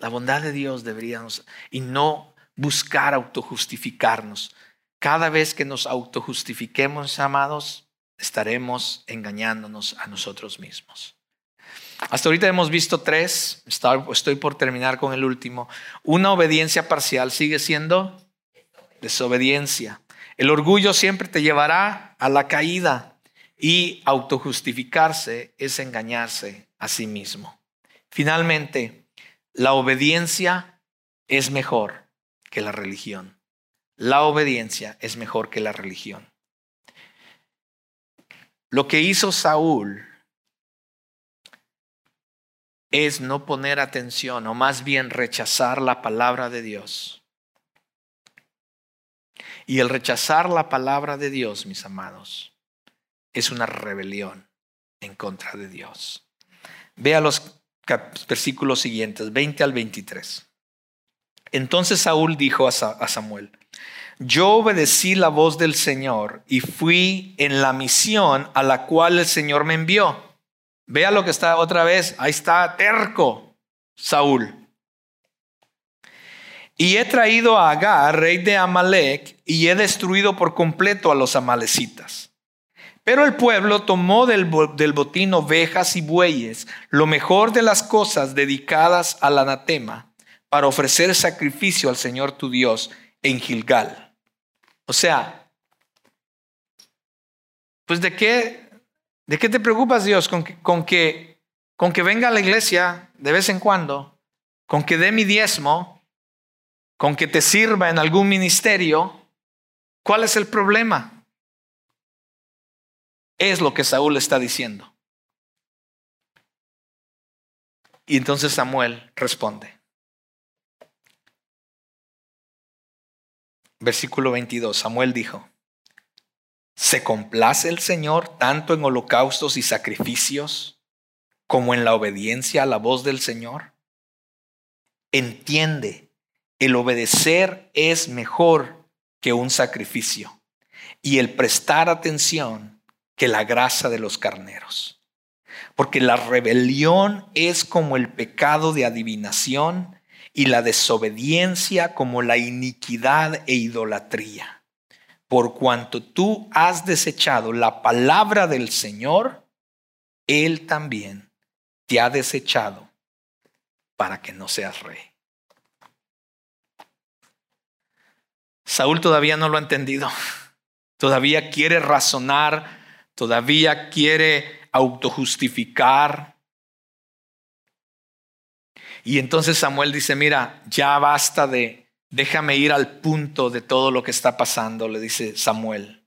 La bondad de Dios deberíamos y no buscar autojustificarnos. Cada vez que nos autojustifiquemos, amados, estaremos engañándonos a nosotros mismos. Hasta ahorita hemos visto tres, estoy por terminar con el último. Una obediencia parcial sigue siendo desobediencia. El orgullo siempre te llevará a la caída y autojustificarse es engañarse a sí mismo. Finalmente, la obediencia es mejor que la religión. La obediencia es mejor que la religión. Lo que hizo Saúl es no poner atención o más bien rechazar la palabra de Dios. Y el rechazar la palabra de Dios, mis amados, es una rebelión en contra de Dios. Vea los versículos siguientes, 20 al 23. Entonces Saúl dijo a Samuel, yo obedecí la voz del Señor y fui en la misión a la cual el Señor me envió. Vea lo que está otra vez. Ahí está terco Saúl. Y he traído a Agar, rey de Amalek, y he destruido por completo a los amalecitas. Pero el pueblo tomó del, del botín ovejas y bueyes, lo mejor de las cosas dedicadas al anatema, para ofrecer sacrificio al Señor tu Dios en Gilgal. O sea, pues de qué ¿De qué te preocupas, Dios? ¿Con que, con que, con que venga a la iglesia de vez en cuando, con que dé mi diezmo, con que te sirva en algún ministerio. ¿Cuál es el problema? Es lo que Saúl está diciendo. Y entonces Samuel responde. Versículo 22. Samuel dijo, ¿Se complace el Señor tanto en holocaustos y sacrificios como en la obediencia a la voz del Señor? Entiende, el obedecer es mejor que un sacrificio y el prestar atención que la grasa de los carneros. Porque la rebelión es como el pecado de adivinación y la desobediencia como la iniquidad e idolatría por cuanto tú has desechado la palabra del Señor, Él también te ha desechado para que no seas rey. Saúl todavía no lo ha entendido, todavía quiere razonar, todavía quiere autojustificar. Y entonces Samuel dice, mira, ya basta de Déjame ir al punto de todo lo que está pasando, le dice Samuel.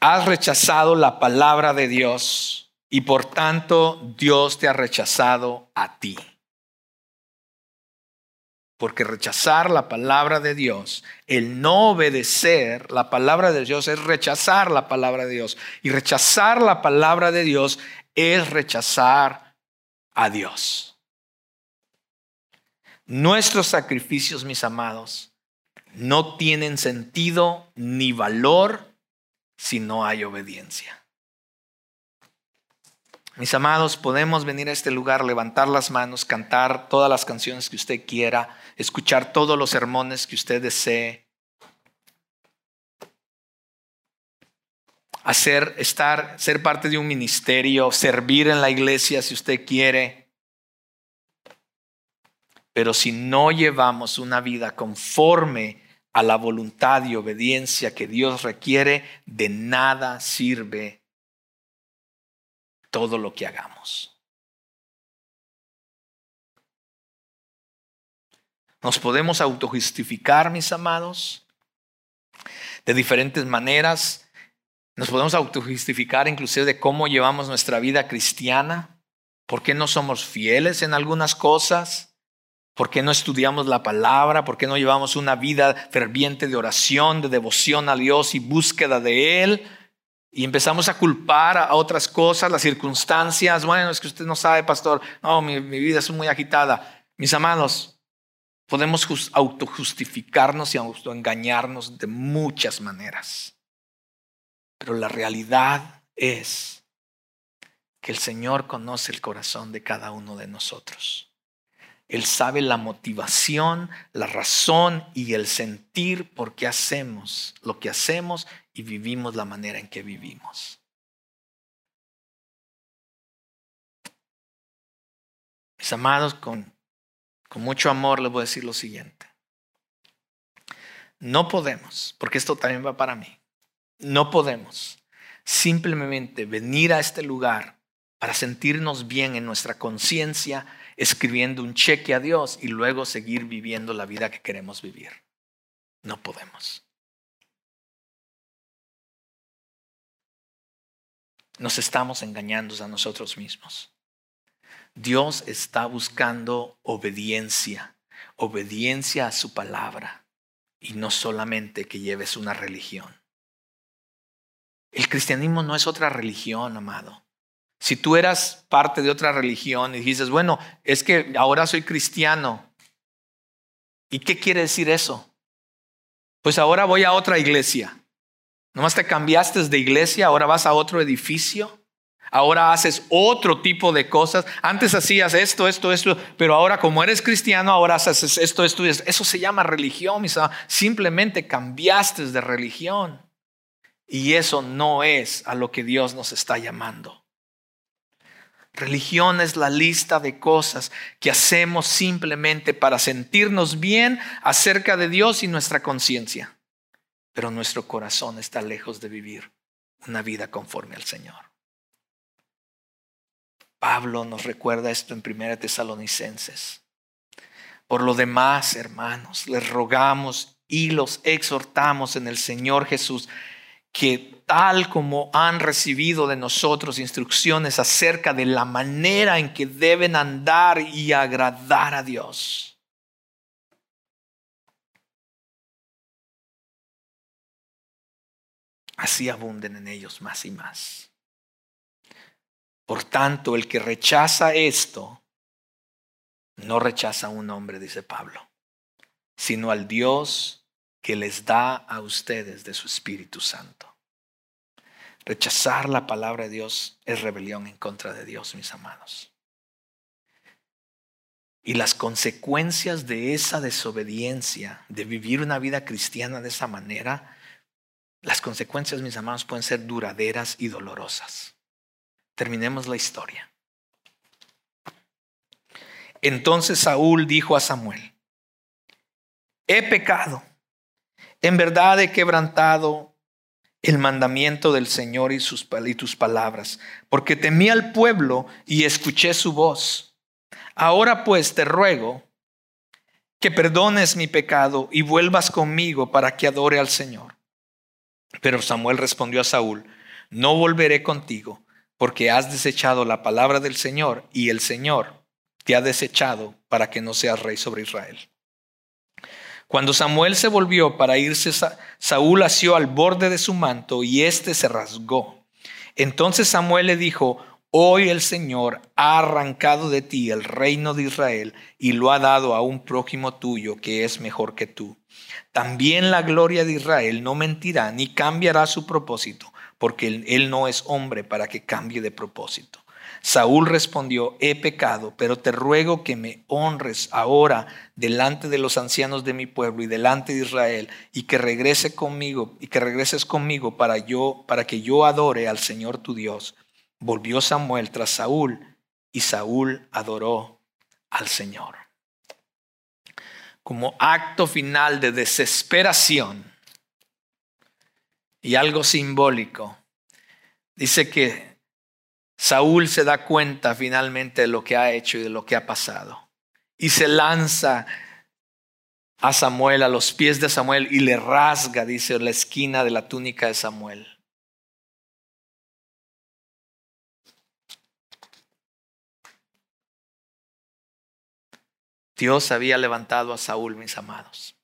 Has rechazado la palabra de Dios y por tanto Dios te ha rechazado a ti. Porque rechazar la palabra de Dios, el no obedecer la palabra de Dios es rechazar la palabra de Dios. Y rechazar la palabra de Dios es rechazar a Dios. Nuestros sacrificios, mis amados, no tienen sentido ni valor si no hay obediencia. Mis amados, podemos venir a este lugar, levantar las manos, cantar todas las canciones que usted quiera, escuchar todos los sermones que usted desee, hacer, estar, ser parte de un ministerio, servir en la iglesia si usted quiere. Pero si no llevamos una vida conforme a la voluntad y obediencia que Dios requiere, de nada sirve todo lo que hagamos. Nos podemos autojustificar, mis amados, de diferentes maneras. Nos podemos autojustificar inclusive de cómo llevamos nuestra vida cristiana, por qué no somos fieles en algunas cosas. ¿Por qué no estudiamos la palabra? ¿Por qué no llevamos una vida ferviente de oración, de devoción a Dios y búsqueda de Él? Y empezamos a culpar a otras cosas, las circunstancias. Bueno, es que usted no sabe, pastor. No, mi, vida es muy agitada. Mis amados, podemos autojustificarnos y autoengañarnos de muchas maneras. Pero la realidad es que el Señor conoce el corazón de cada uno de nosotros. Él sabe la motivación, la razón y el sentir por qué hacemos lo que hacemos y vivimos la manera en que vivimos. Mis amados, con, con mucho amor les voy a decir lo siguiente. No podemos, porque esto también va para mí, no podemos simplemente venir a este lugar para sentirnos bien en nuestra conciencia escribiendo un cheque a Dios y luego seguir viviendo la vida que queremos vivir. No podemos. Nos estamos engañando a nosotros mismos. Dios está buscando obediencia, obediencia a su palabra y no solamente que lleves una religión. El cristianismo no es otra religión, amado. Si tú eras parte de otra religión y dices, bueno, es que ahora soy cristiano. ¿Y qué quiere decir eso? Pues ahora voy a otra iglesia. Nomás te cambiaste de iglesia, ahora vas a otro edificio. Ahora haces otro tipo de cosas. Antes hacías esto, esto, esto, pero ahora como eres cristiano, ahora haces esto, esto, esto. Eso se llama religión, mis Simplemente cambiaste de religión. Y eso no es a lo que Dios nos está llamando. Religión es la lista de cosas que hacemos simplemente para sentirnos bien acerca de Dios y nuestra conciencia. Pero nuestro corazón está lejos de vivir una vida conforme al Señor. Pablo nos recuerda esto en 1 Tesalonicenses. Por lo demás, hermanos, les rogamos y los exhortamos en el Señor Jesús que tal como han recibido de nosotros instrucciones acerca de la manera en que deben andar y agradar a Dios. Así abunden en ellos más y más. Por tanto, el que rechaza esto, no rechaza a un hombre, dice Pablo, sino al Dios que les da a ustedes de su Espíritu Santo. Rechazar la palabra de Dios es rebelión en contra de Dios, mis amados. Y las consecuencias de esa desobediencia, de vivir una vida cristiana de esa manera, las consecuencias, mis amados, pueden ser duraderas y dolorosas. Terminemos la historia. Entonces Saúl dijo a Samuel, he pecado en verdad he quebrantado el mandamiento del Señor y, sus, y tus palabras, porque temí al pueblo y escuché su voz. Ahora pues te ruego que perdones mi pecado y vuelvas conmigo para que adore al Señor. Pero Samuel respondió a Saúl, no volveré contigo, porque has desechado la palabra del Señor y el Señor te ha desechado para que no seas rey sobre Israel. Cuando Samuel se volvió para irse, Saúl asió al borde de su manto y éste se rasgó. Entonces Samuel le dijo, Hoy el Señor ha arrancado de ti el reino de Israel y lo ha dado a un prójimo tuyo que es mejor que tú. También la gloria de Israel no mentirá ni cambiará su propósito, porque él no es hombre para que cambie de propósito. Saúl respondió, he pecado, pero te ruego que me honres ahora delante de los ancianos de mi pueblo y delante de Israel y que regrese conmigo y que regreses conmigo para yo para que yo adore al Señor tu Dios. Volvió Samuel tras Saúl y Saúl adoró al Señor. Como acto final de desesperación y algo simbólico, dice que Saúl se da cuenta finalmente de lo que ha hecho y de lo que ha pasado. Y se lanza a Samuel, a los pies de Samuel, y le rasga, dice, la esquina de la túnica de Samuel. Dios había levantado a Saúl, mis amados,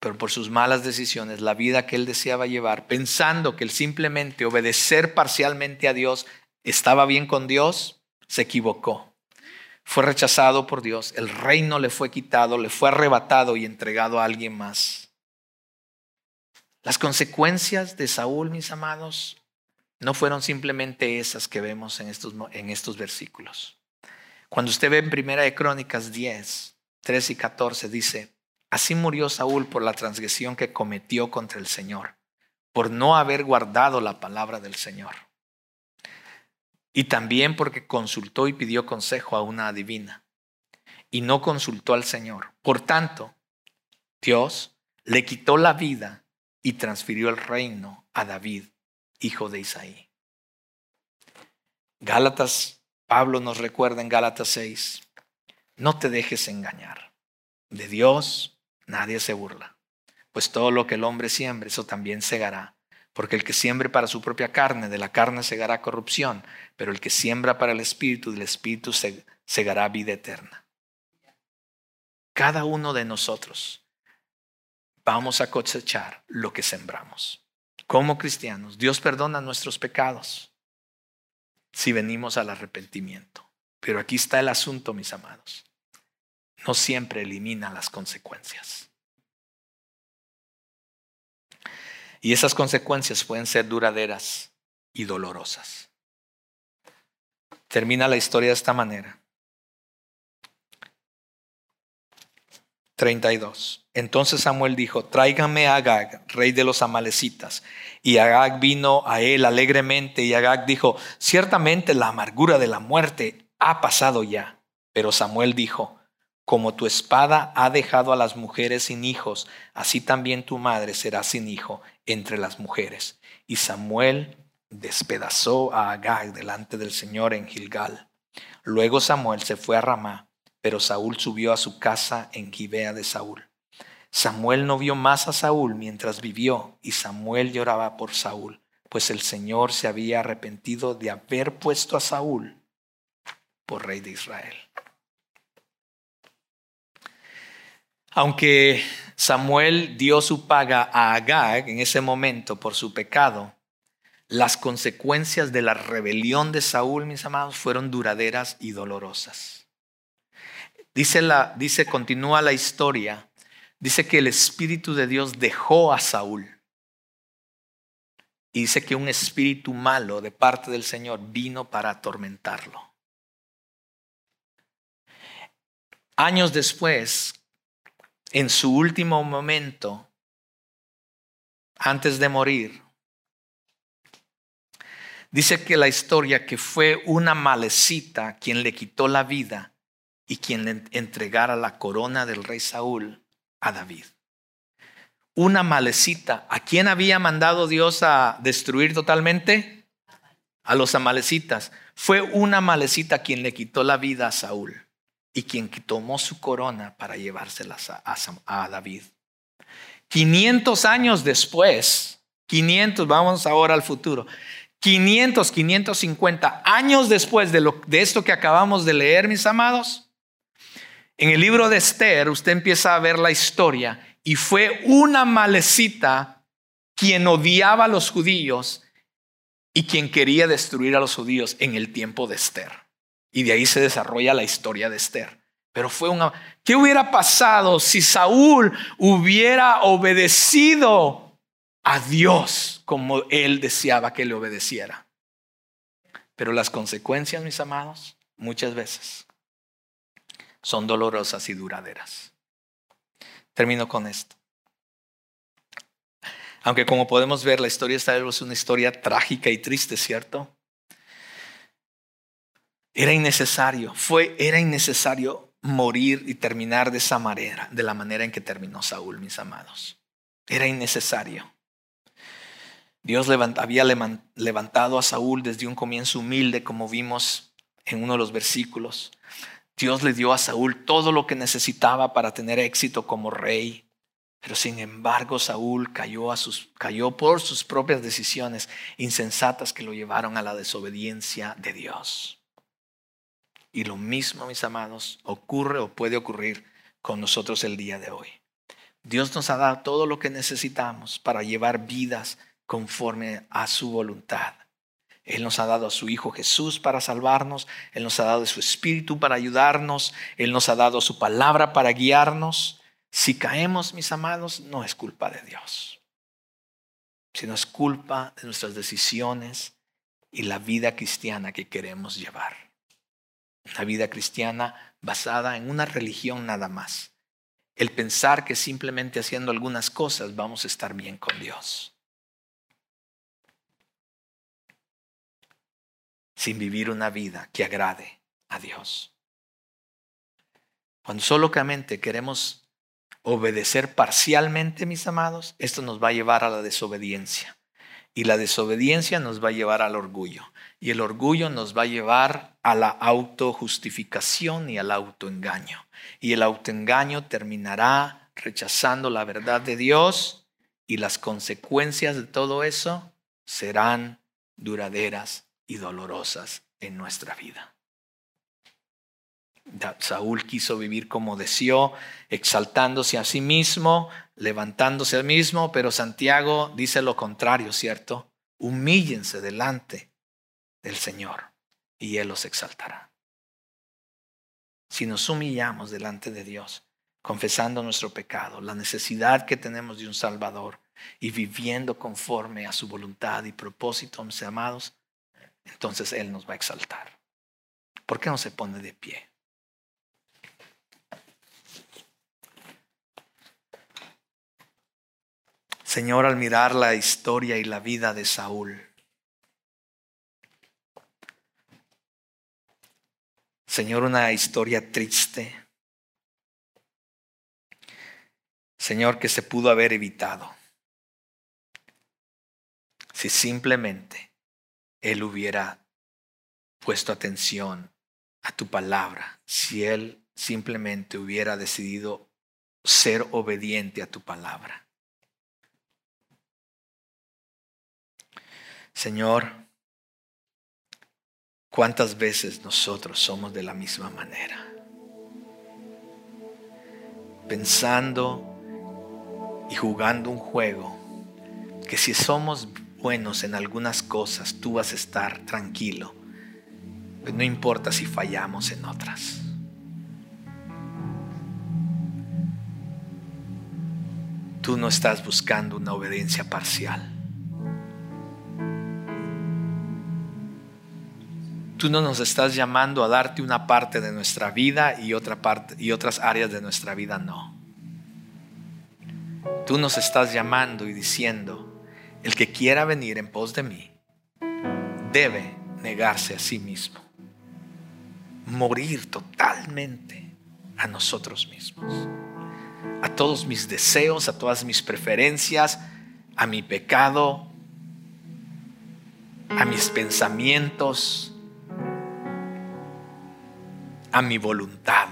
pero por sus malas decisiones, la vida que él deseaba llevar, pensando que el simplemente obedecer parcialmente a Dios estaba bien con Dios, se equivocó. Fue rechazado por Dios, el reino le fue quitado, le fue arrebatado y entregado a alguien más. Las consecuencias de Saúl, mis amados, no fueron simplemente esas que vemos en estos, en estos versículos. Cuando usted ve en Primera de Crónicas 10, 13 y 14, dice, así murió Saúl por la transgresión que cometió contra el Señor, por no haber guardado la palabra del Señor. Y también porque consultó y pidió consejo a una adivina y no consultó al Señor. Por tanto, Dios le quitó la vida y transfirió el reino a David, hijo de Isaí. Gálatas, Pablo nos recuerda en Gálatas 6, no te dejes engañar. De Dios nadie se burla, pues todo lo que el hombre siembre, eso también segará. Porque el que siembre para su propia carne, de la carne segará corrupción, pero el que siembra para el Espíritu, del Espíritu segará vida eterna. Cada uno de nosotros vamos a cosechar lo que sembramos. Como cristianos, Dios perdona nuestros pecados si venimos al arrepentimiento. Pero aquí está el asunto, mis amados. No siempre elimina las consecuencias. Y esas consecuencias pueden ser duraderas y dolorosas. Termina la historia de esta manera. 32. Entonces Samuel dijo, tráigame a Agag, rey de los amalecitas. Y Agag vino a él alegremente y Agag dijo, ciertamente la amargura de la muerte ha pasado ya. Pero Samuel dijo, como tu espada ha dejado a las mujeres sin hijos, así también tu madre será sin hijo entre las mujeres. Y Samuel despedazó a Agag delante del Señor en Gilgal. Luego Samuel se fue a Ramá pero Saúl subió a su casa en Gibea de Saúl. Samuel no vio más a Saúl mientras vivió, y Samuel lloraba por Saúl, pues el Señor se había arrepentido de haber puesto a Saúl por rey de Israel. Aunque Samuel dio su paga a Agag en ese momento por su pecado, las consecuencias de la rebelión de Saúl, mis amados, fueron duraderas y dolorosas. Dice, la, dice, continúa la historia, dice que el Espíritu de Dios dejó a Saúl. Y dice que un espíritu malo de parte del Señor vino para atormentarlo. Años después, en su último momento, antes de morir, dice que la historia que fue una malecita quien le quitó la vida y quien le entregara la corona del rey Saúl a David. Una malecita. ¿A quién había mandado Dios a destruir totalmente? A los amalecitas. Fue una malecita quien le quitó la vida a Saúl y quien tomó su corona para llevárselas a, a David. 500 años después, 500, vamos ahora al futuro. 500, 550 años después de, lo, de esto que acabamos de leer, mis amados, en el libro de Esther usted empieza a ver la historia y fue una malecita quien odiaba a los judíos y quien quería destruir a los judíos en el tiempo de Esther. Y de ahí se desarrolla la historia de Esther. Pero fue una... ¿Qué hubiera pasado si Saúl hubiera obedecido a Dios como él deseaba que le obedeciera? Pero las consecuencias, mis amados, muchas veces son dolorosas y duraderas. Termino con esto. Aunque como podemos ver, la historia de esta es una historia trágica y triste, ¿cierto? Era innecesario, fue, era innecesario morir y terminar de esa manera, de la manera en que terminó Saúl, mis amados. Era innecesario. Dios había levantado a Saúl desde un comienzo humilde, como vimos en uno de los versículos. Dios le dio a Saúl todo lo que necesitaba para tener éxito como rey. Pero sin embargo, Saúl cayó, a sus, cayó por sus propias decisiones insensatas que lo llevaron a la desobediencia de Dios. Y lo mismo, mis amados, ocurre o puede ocurrir con nosotros el día de hoy. Dios nos ha dado todo lo que necesitamos para llevar vidas conforme a su voluntad. Él nos ha dado a su Hijo Jesús para salvarnos, Él nos ha dado su Espíritu para ayudarnos, Él nos ha dado su palabra para guiarnos. Si caemos, mis amados, no es culpa de Dios, sino es culpa de nuestras decisiones y la vida cristiana que queremos llevar. Una vida cristiana basada en una religión nada más. El pensar que simplemente haciendo algunas cosas vamos a estar bien con Dios. sin vivir una vida que agrade a Dios. Cuando solamente queremos obedecer parcialmente, mis amados, esto nos va a llevar a la desobediencia. Y la desobediencia nos va a llevar al orgullo. Y el orgullo nos va a llevar a la autojustificación y al autoengaño. Y el autoengaño terminará rechazando la verdad de Dios y las consecuencias de todo eso serán duraderas y dolorosas en nuestra vida. Saúl quiso vivir como deseó, exaltándose a sí mismo, levantándose a mismo, pero Santiago dice lo contrario, ¿cierto? Humíllense delante del Señor y Él los exaltará. Si nos humillamos delante de Dios, confesando nuestro pecado, la necesidad que tenemos de un Salvador y viviendo conforme a su voluntad y propósito, mis amados, entonces Él nos va a exaltar. ¿Por qué no se pone de pie? Señor, al mirar la historia y la vida de Saúl, Señor, una historia triste. Señor, que se pudo haber evitado si simplemente Él hubiera puesto atención a tu palabra, si Él simplemente hubiera decidido ser obediente a tu palabra. Señor, ¿cuántas veces nosotros somos de la misma manera? Pensando y jugando un juego que si somos buenos en algunas cosas, tú vas a estar tranquilo. Pues no importa si fallamos en otras. Tú no estás buscando una obediencia parcial. Tú no nos estás llamando a darte una parte de nuestra vida y otra parte y otras áreas de nuestra vida no. Tú nos estás llamando y diciendo, el que quiera venir en pos de mí debe negarse a sí mismo, morir totalmente a nosotros mismos, a todos mis deseos, a todas mis preferencias, a mi pecado, a mis pensamientos, a mi voluntad.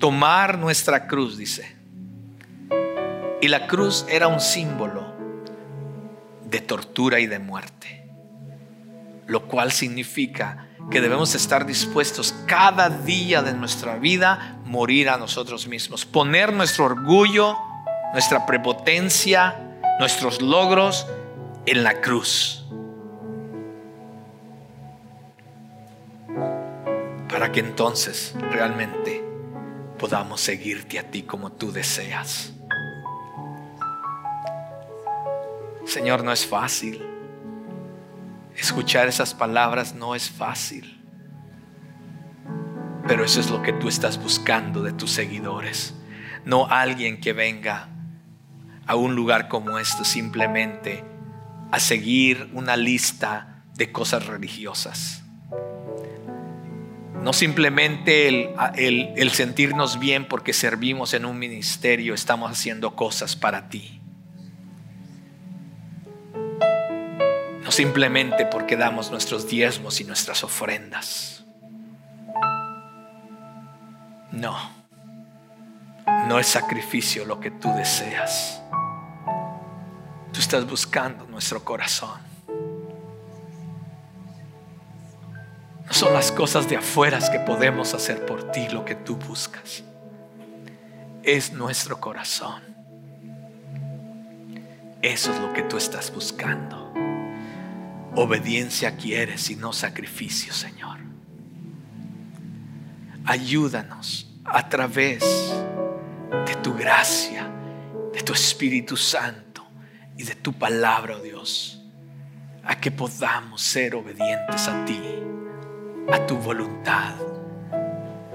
Tomar nuestra cruz, dice. Y la cruz era un símbolo de tortura y de muerte, lo cual significa que debemos estar dispuestos cada día de nuestra vida morir a nosotros mismos, poner nuestro orgullo, nuestra prepotencia, nuestros logros en la cruz para que entonces realmente podamos seguirte a ti como tú deseas. Señor, no es fácil. Escuchar esas palabras no es fácil. Pero eso es lo que tú estás buscando de tus seguidores. No alguien que venga a un lugar como esto simplemente a seguir una lista de cosas religiosas no simplemente el, sentirnos bien porque servimos en un ministerio, estamos haciendo cosas para ti. No simplemente porque damos nuestros diezmos y nuestras ofrendas. No, no es sacrificio lo que tú deseas. Tú estás buscando nuestro corazón. No son las cosas de afuera que podemos hacer por ti lo que tú buscas. Es nuestro corazón. Eso es lo que tú estás buscando. Obediencia quieres y no sacrificio, Señor. Ayúdanos a través de tu gracia, de tu Espíritu Santo y de tu palabra, oh Dios, a que podamos ser obedientes a ti a tu voluntad,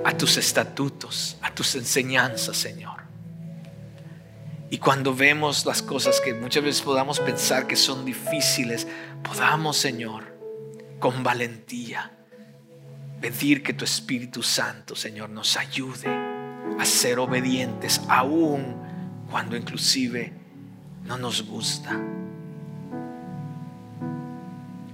a tus estatutos, a tus enseñanzas, Señor. Y cuando vemos las cosas que muchas veces podamos pensar que son difíciles, podamos, Señor, con valentía, pedir que tu Espíritu Santo, Señor, nos ayude a ser obedientes, aún cuando inclusive no nos gusta.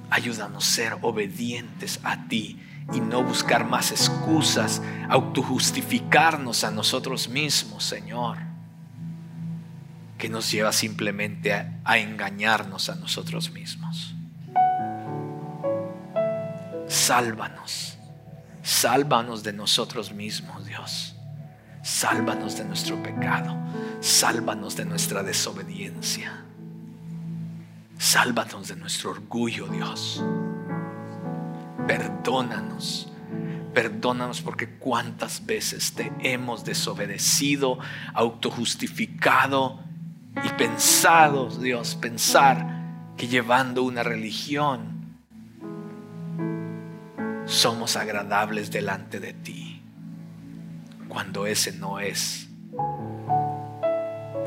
Ayúdanos a ser obedientes a ti y no buscar más excusas, autojustificarnos a nosotros mismos, Señor, que nos lleva simplemente a, engañarnos a nosotros mismos. Sálvanos, sálvanos de nosotros mismos, Dios. Sálvanos de nuestro pecado, sálvanos de nuestra desobediencia. Sálvanos de nuestro orgullo, Dios. Perdónanos. Perdónanos porque cuántas veces te hemos desobedecido, autojustificado y pensado, Dios, pensar que llevando una religión somos agradables delante de ti, cuando ese no es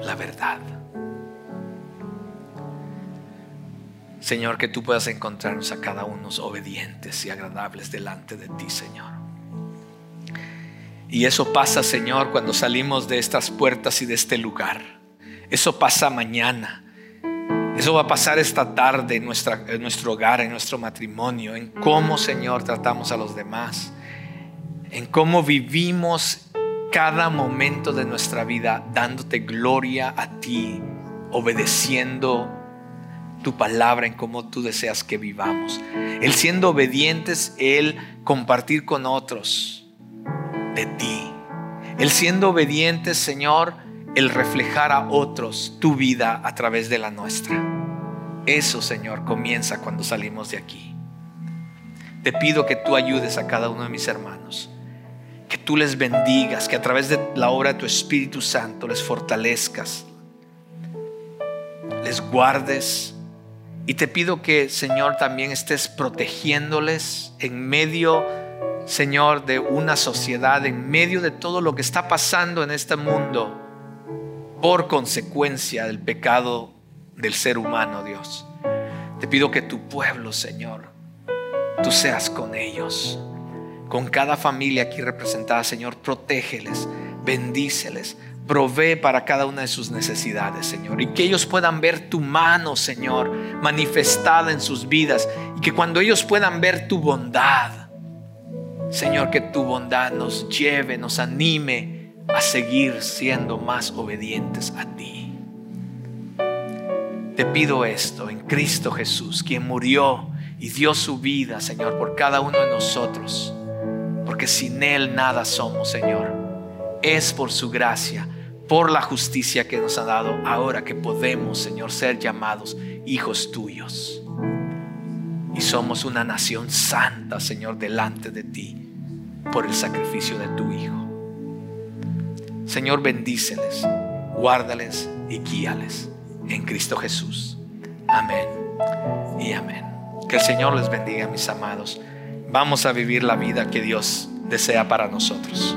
la verdad. Señor, que tú puedas encontrarnos a cada uno obedientes y agradables delante de ti, Señor. Y eso pasa, Señor, cuando salimos de estas puertas y de este lugar. Eso pasa mañana. Eso va a pasar esta tarde en, nuestra, en nuestro hogar, en nuestro matrimonio, en cómo, Señor, tratamos a los demás, en cómo vivimos cada momento de nuestra vida dándote gloria a ti, obedeciendo tu palabra en cómo tú deseas que vivamos. El siendo obedientes, el compartir con otros de ti. El siendo obedientes, Señor, el reflejar a otros tu vida a través de la nuestra. Eso, Señor, comienza cuando salimos de aquí. Te pido que tú ayudes a cada uno de mis hermanos, que tú les bendigas, que a través de la obra de tu Espíritu Santo les fortalezcas, les guardes, y te pido que, Señor, también estés protegiéndoles en medio, Señor, de una sociedad, en medio de todo lo que está pasando en este mundo por consecuencia del pecado del ser humano, Dios. Te pido que tu pueblo, Señor, tú seas con ellos, con cada familia aquí representada, Señor, protégeles, bendíceles, Provee para cada una de sus necesidades, Señor. Y que ellos puedan ver tu mano, Señor, manifestada en sus vidas. Y que cuando ellos puedan ver tu bondad, Señor, que tu bondad nos lleve, nos anime a seguir siendo más obedientes a ti. Te pido esto en Cristo Jesús, quien murió y dio su vida, Señor, por cada uno de nosotros. Porque sin Él nada somos, Señor. Es por su gracia por la justicia que nos ha dado, ahora que podemos, Señor, ser llamados hijos tuyos. Y somos una nación santa, Señor, delante de ti, por el sacrificio de tu Hijo. Señor, bendíceles, guárdales y guíales en Cristo Jesús. Amén y amén. Que el Señor les bendiga, mis amados. Vamos a vivir la vida que Dios desea para nosotros.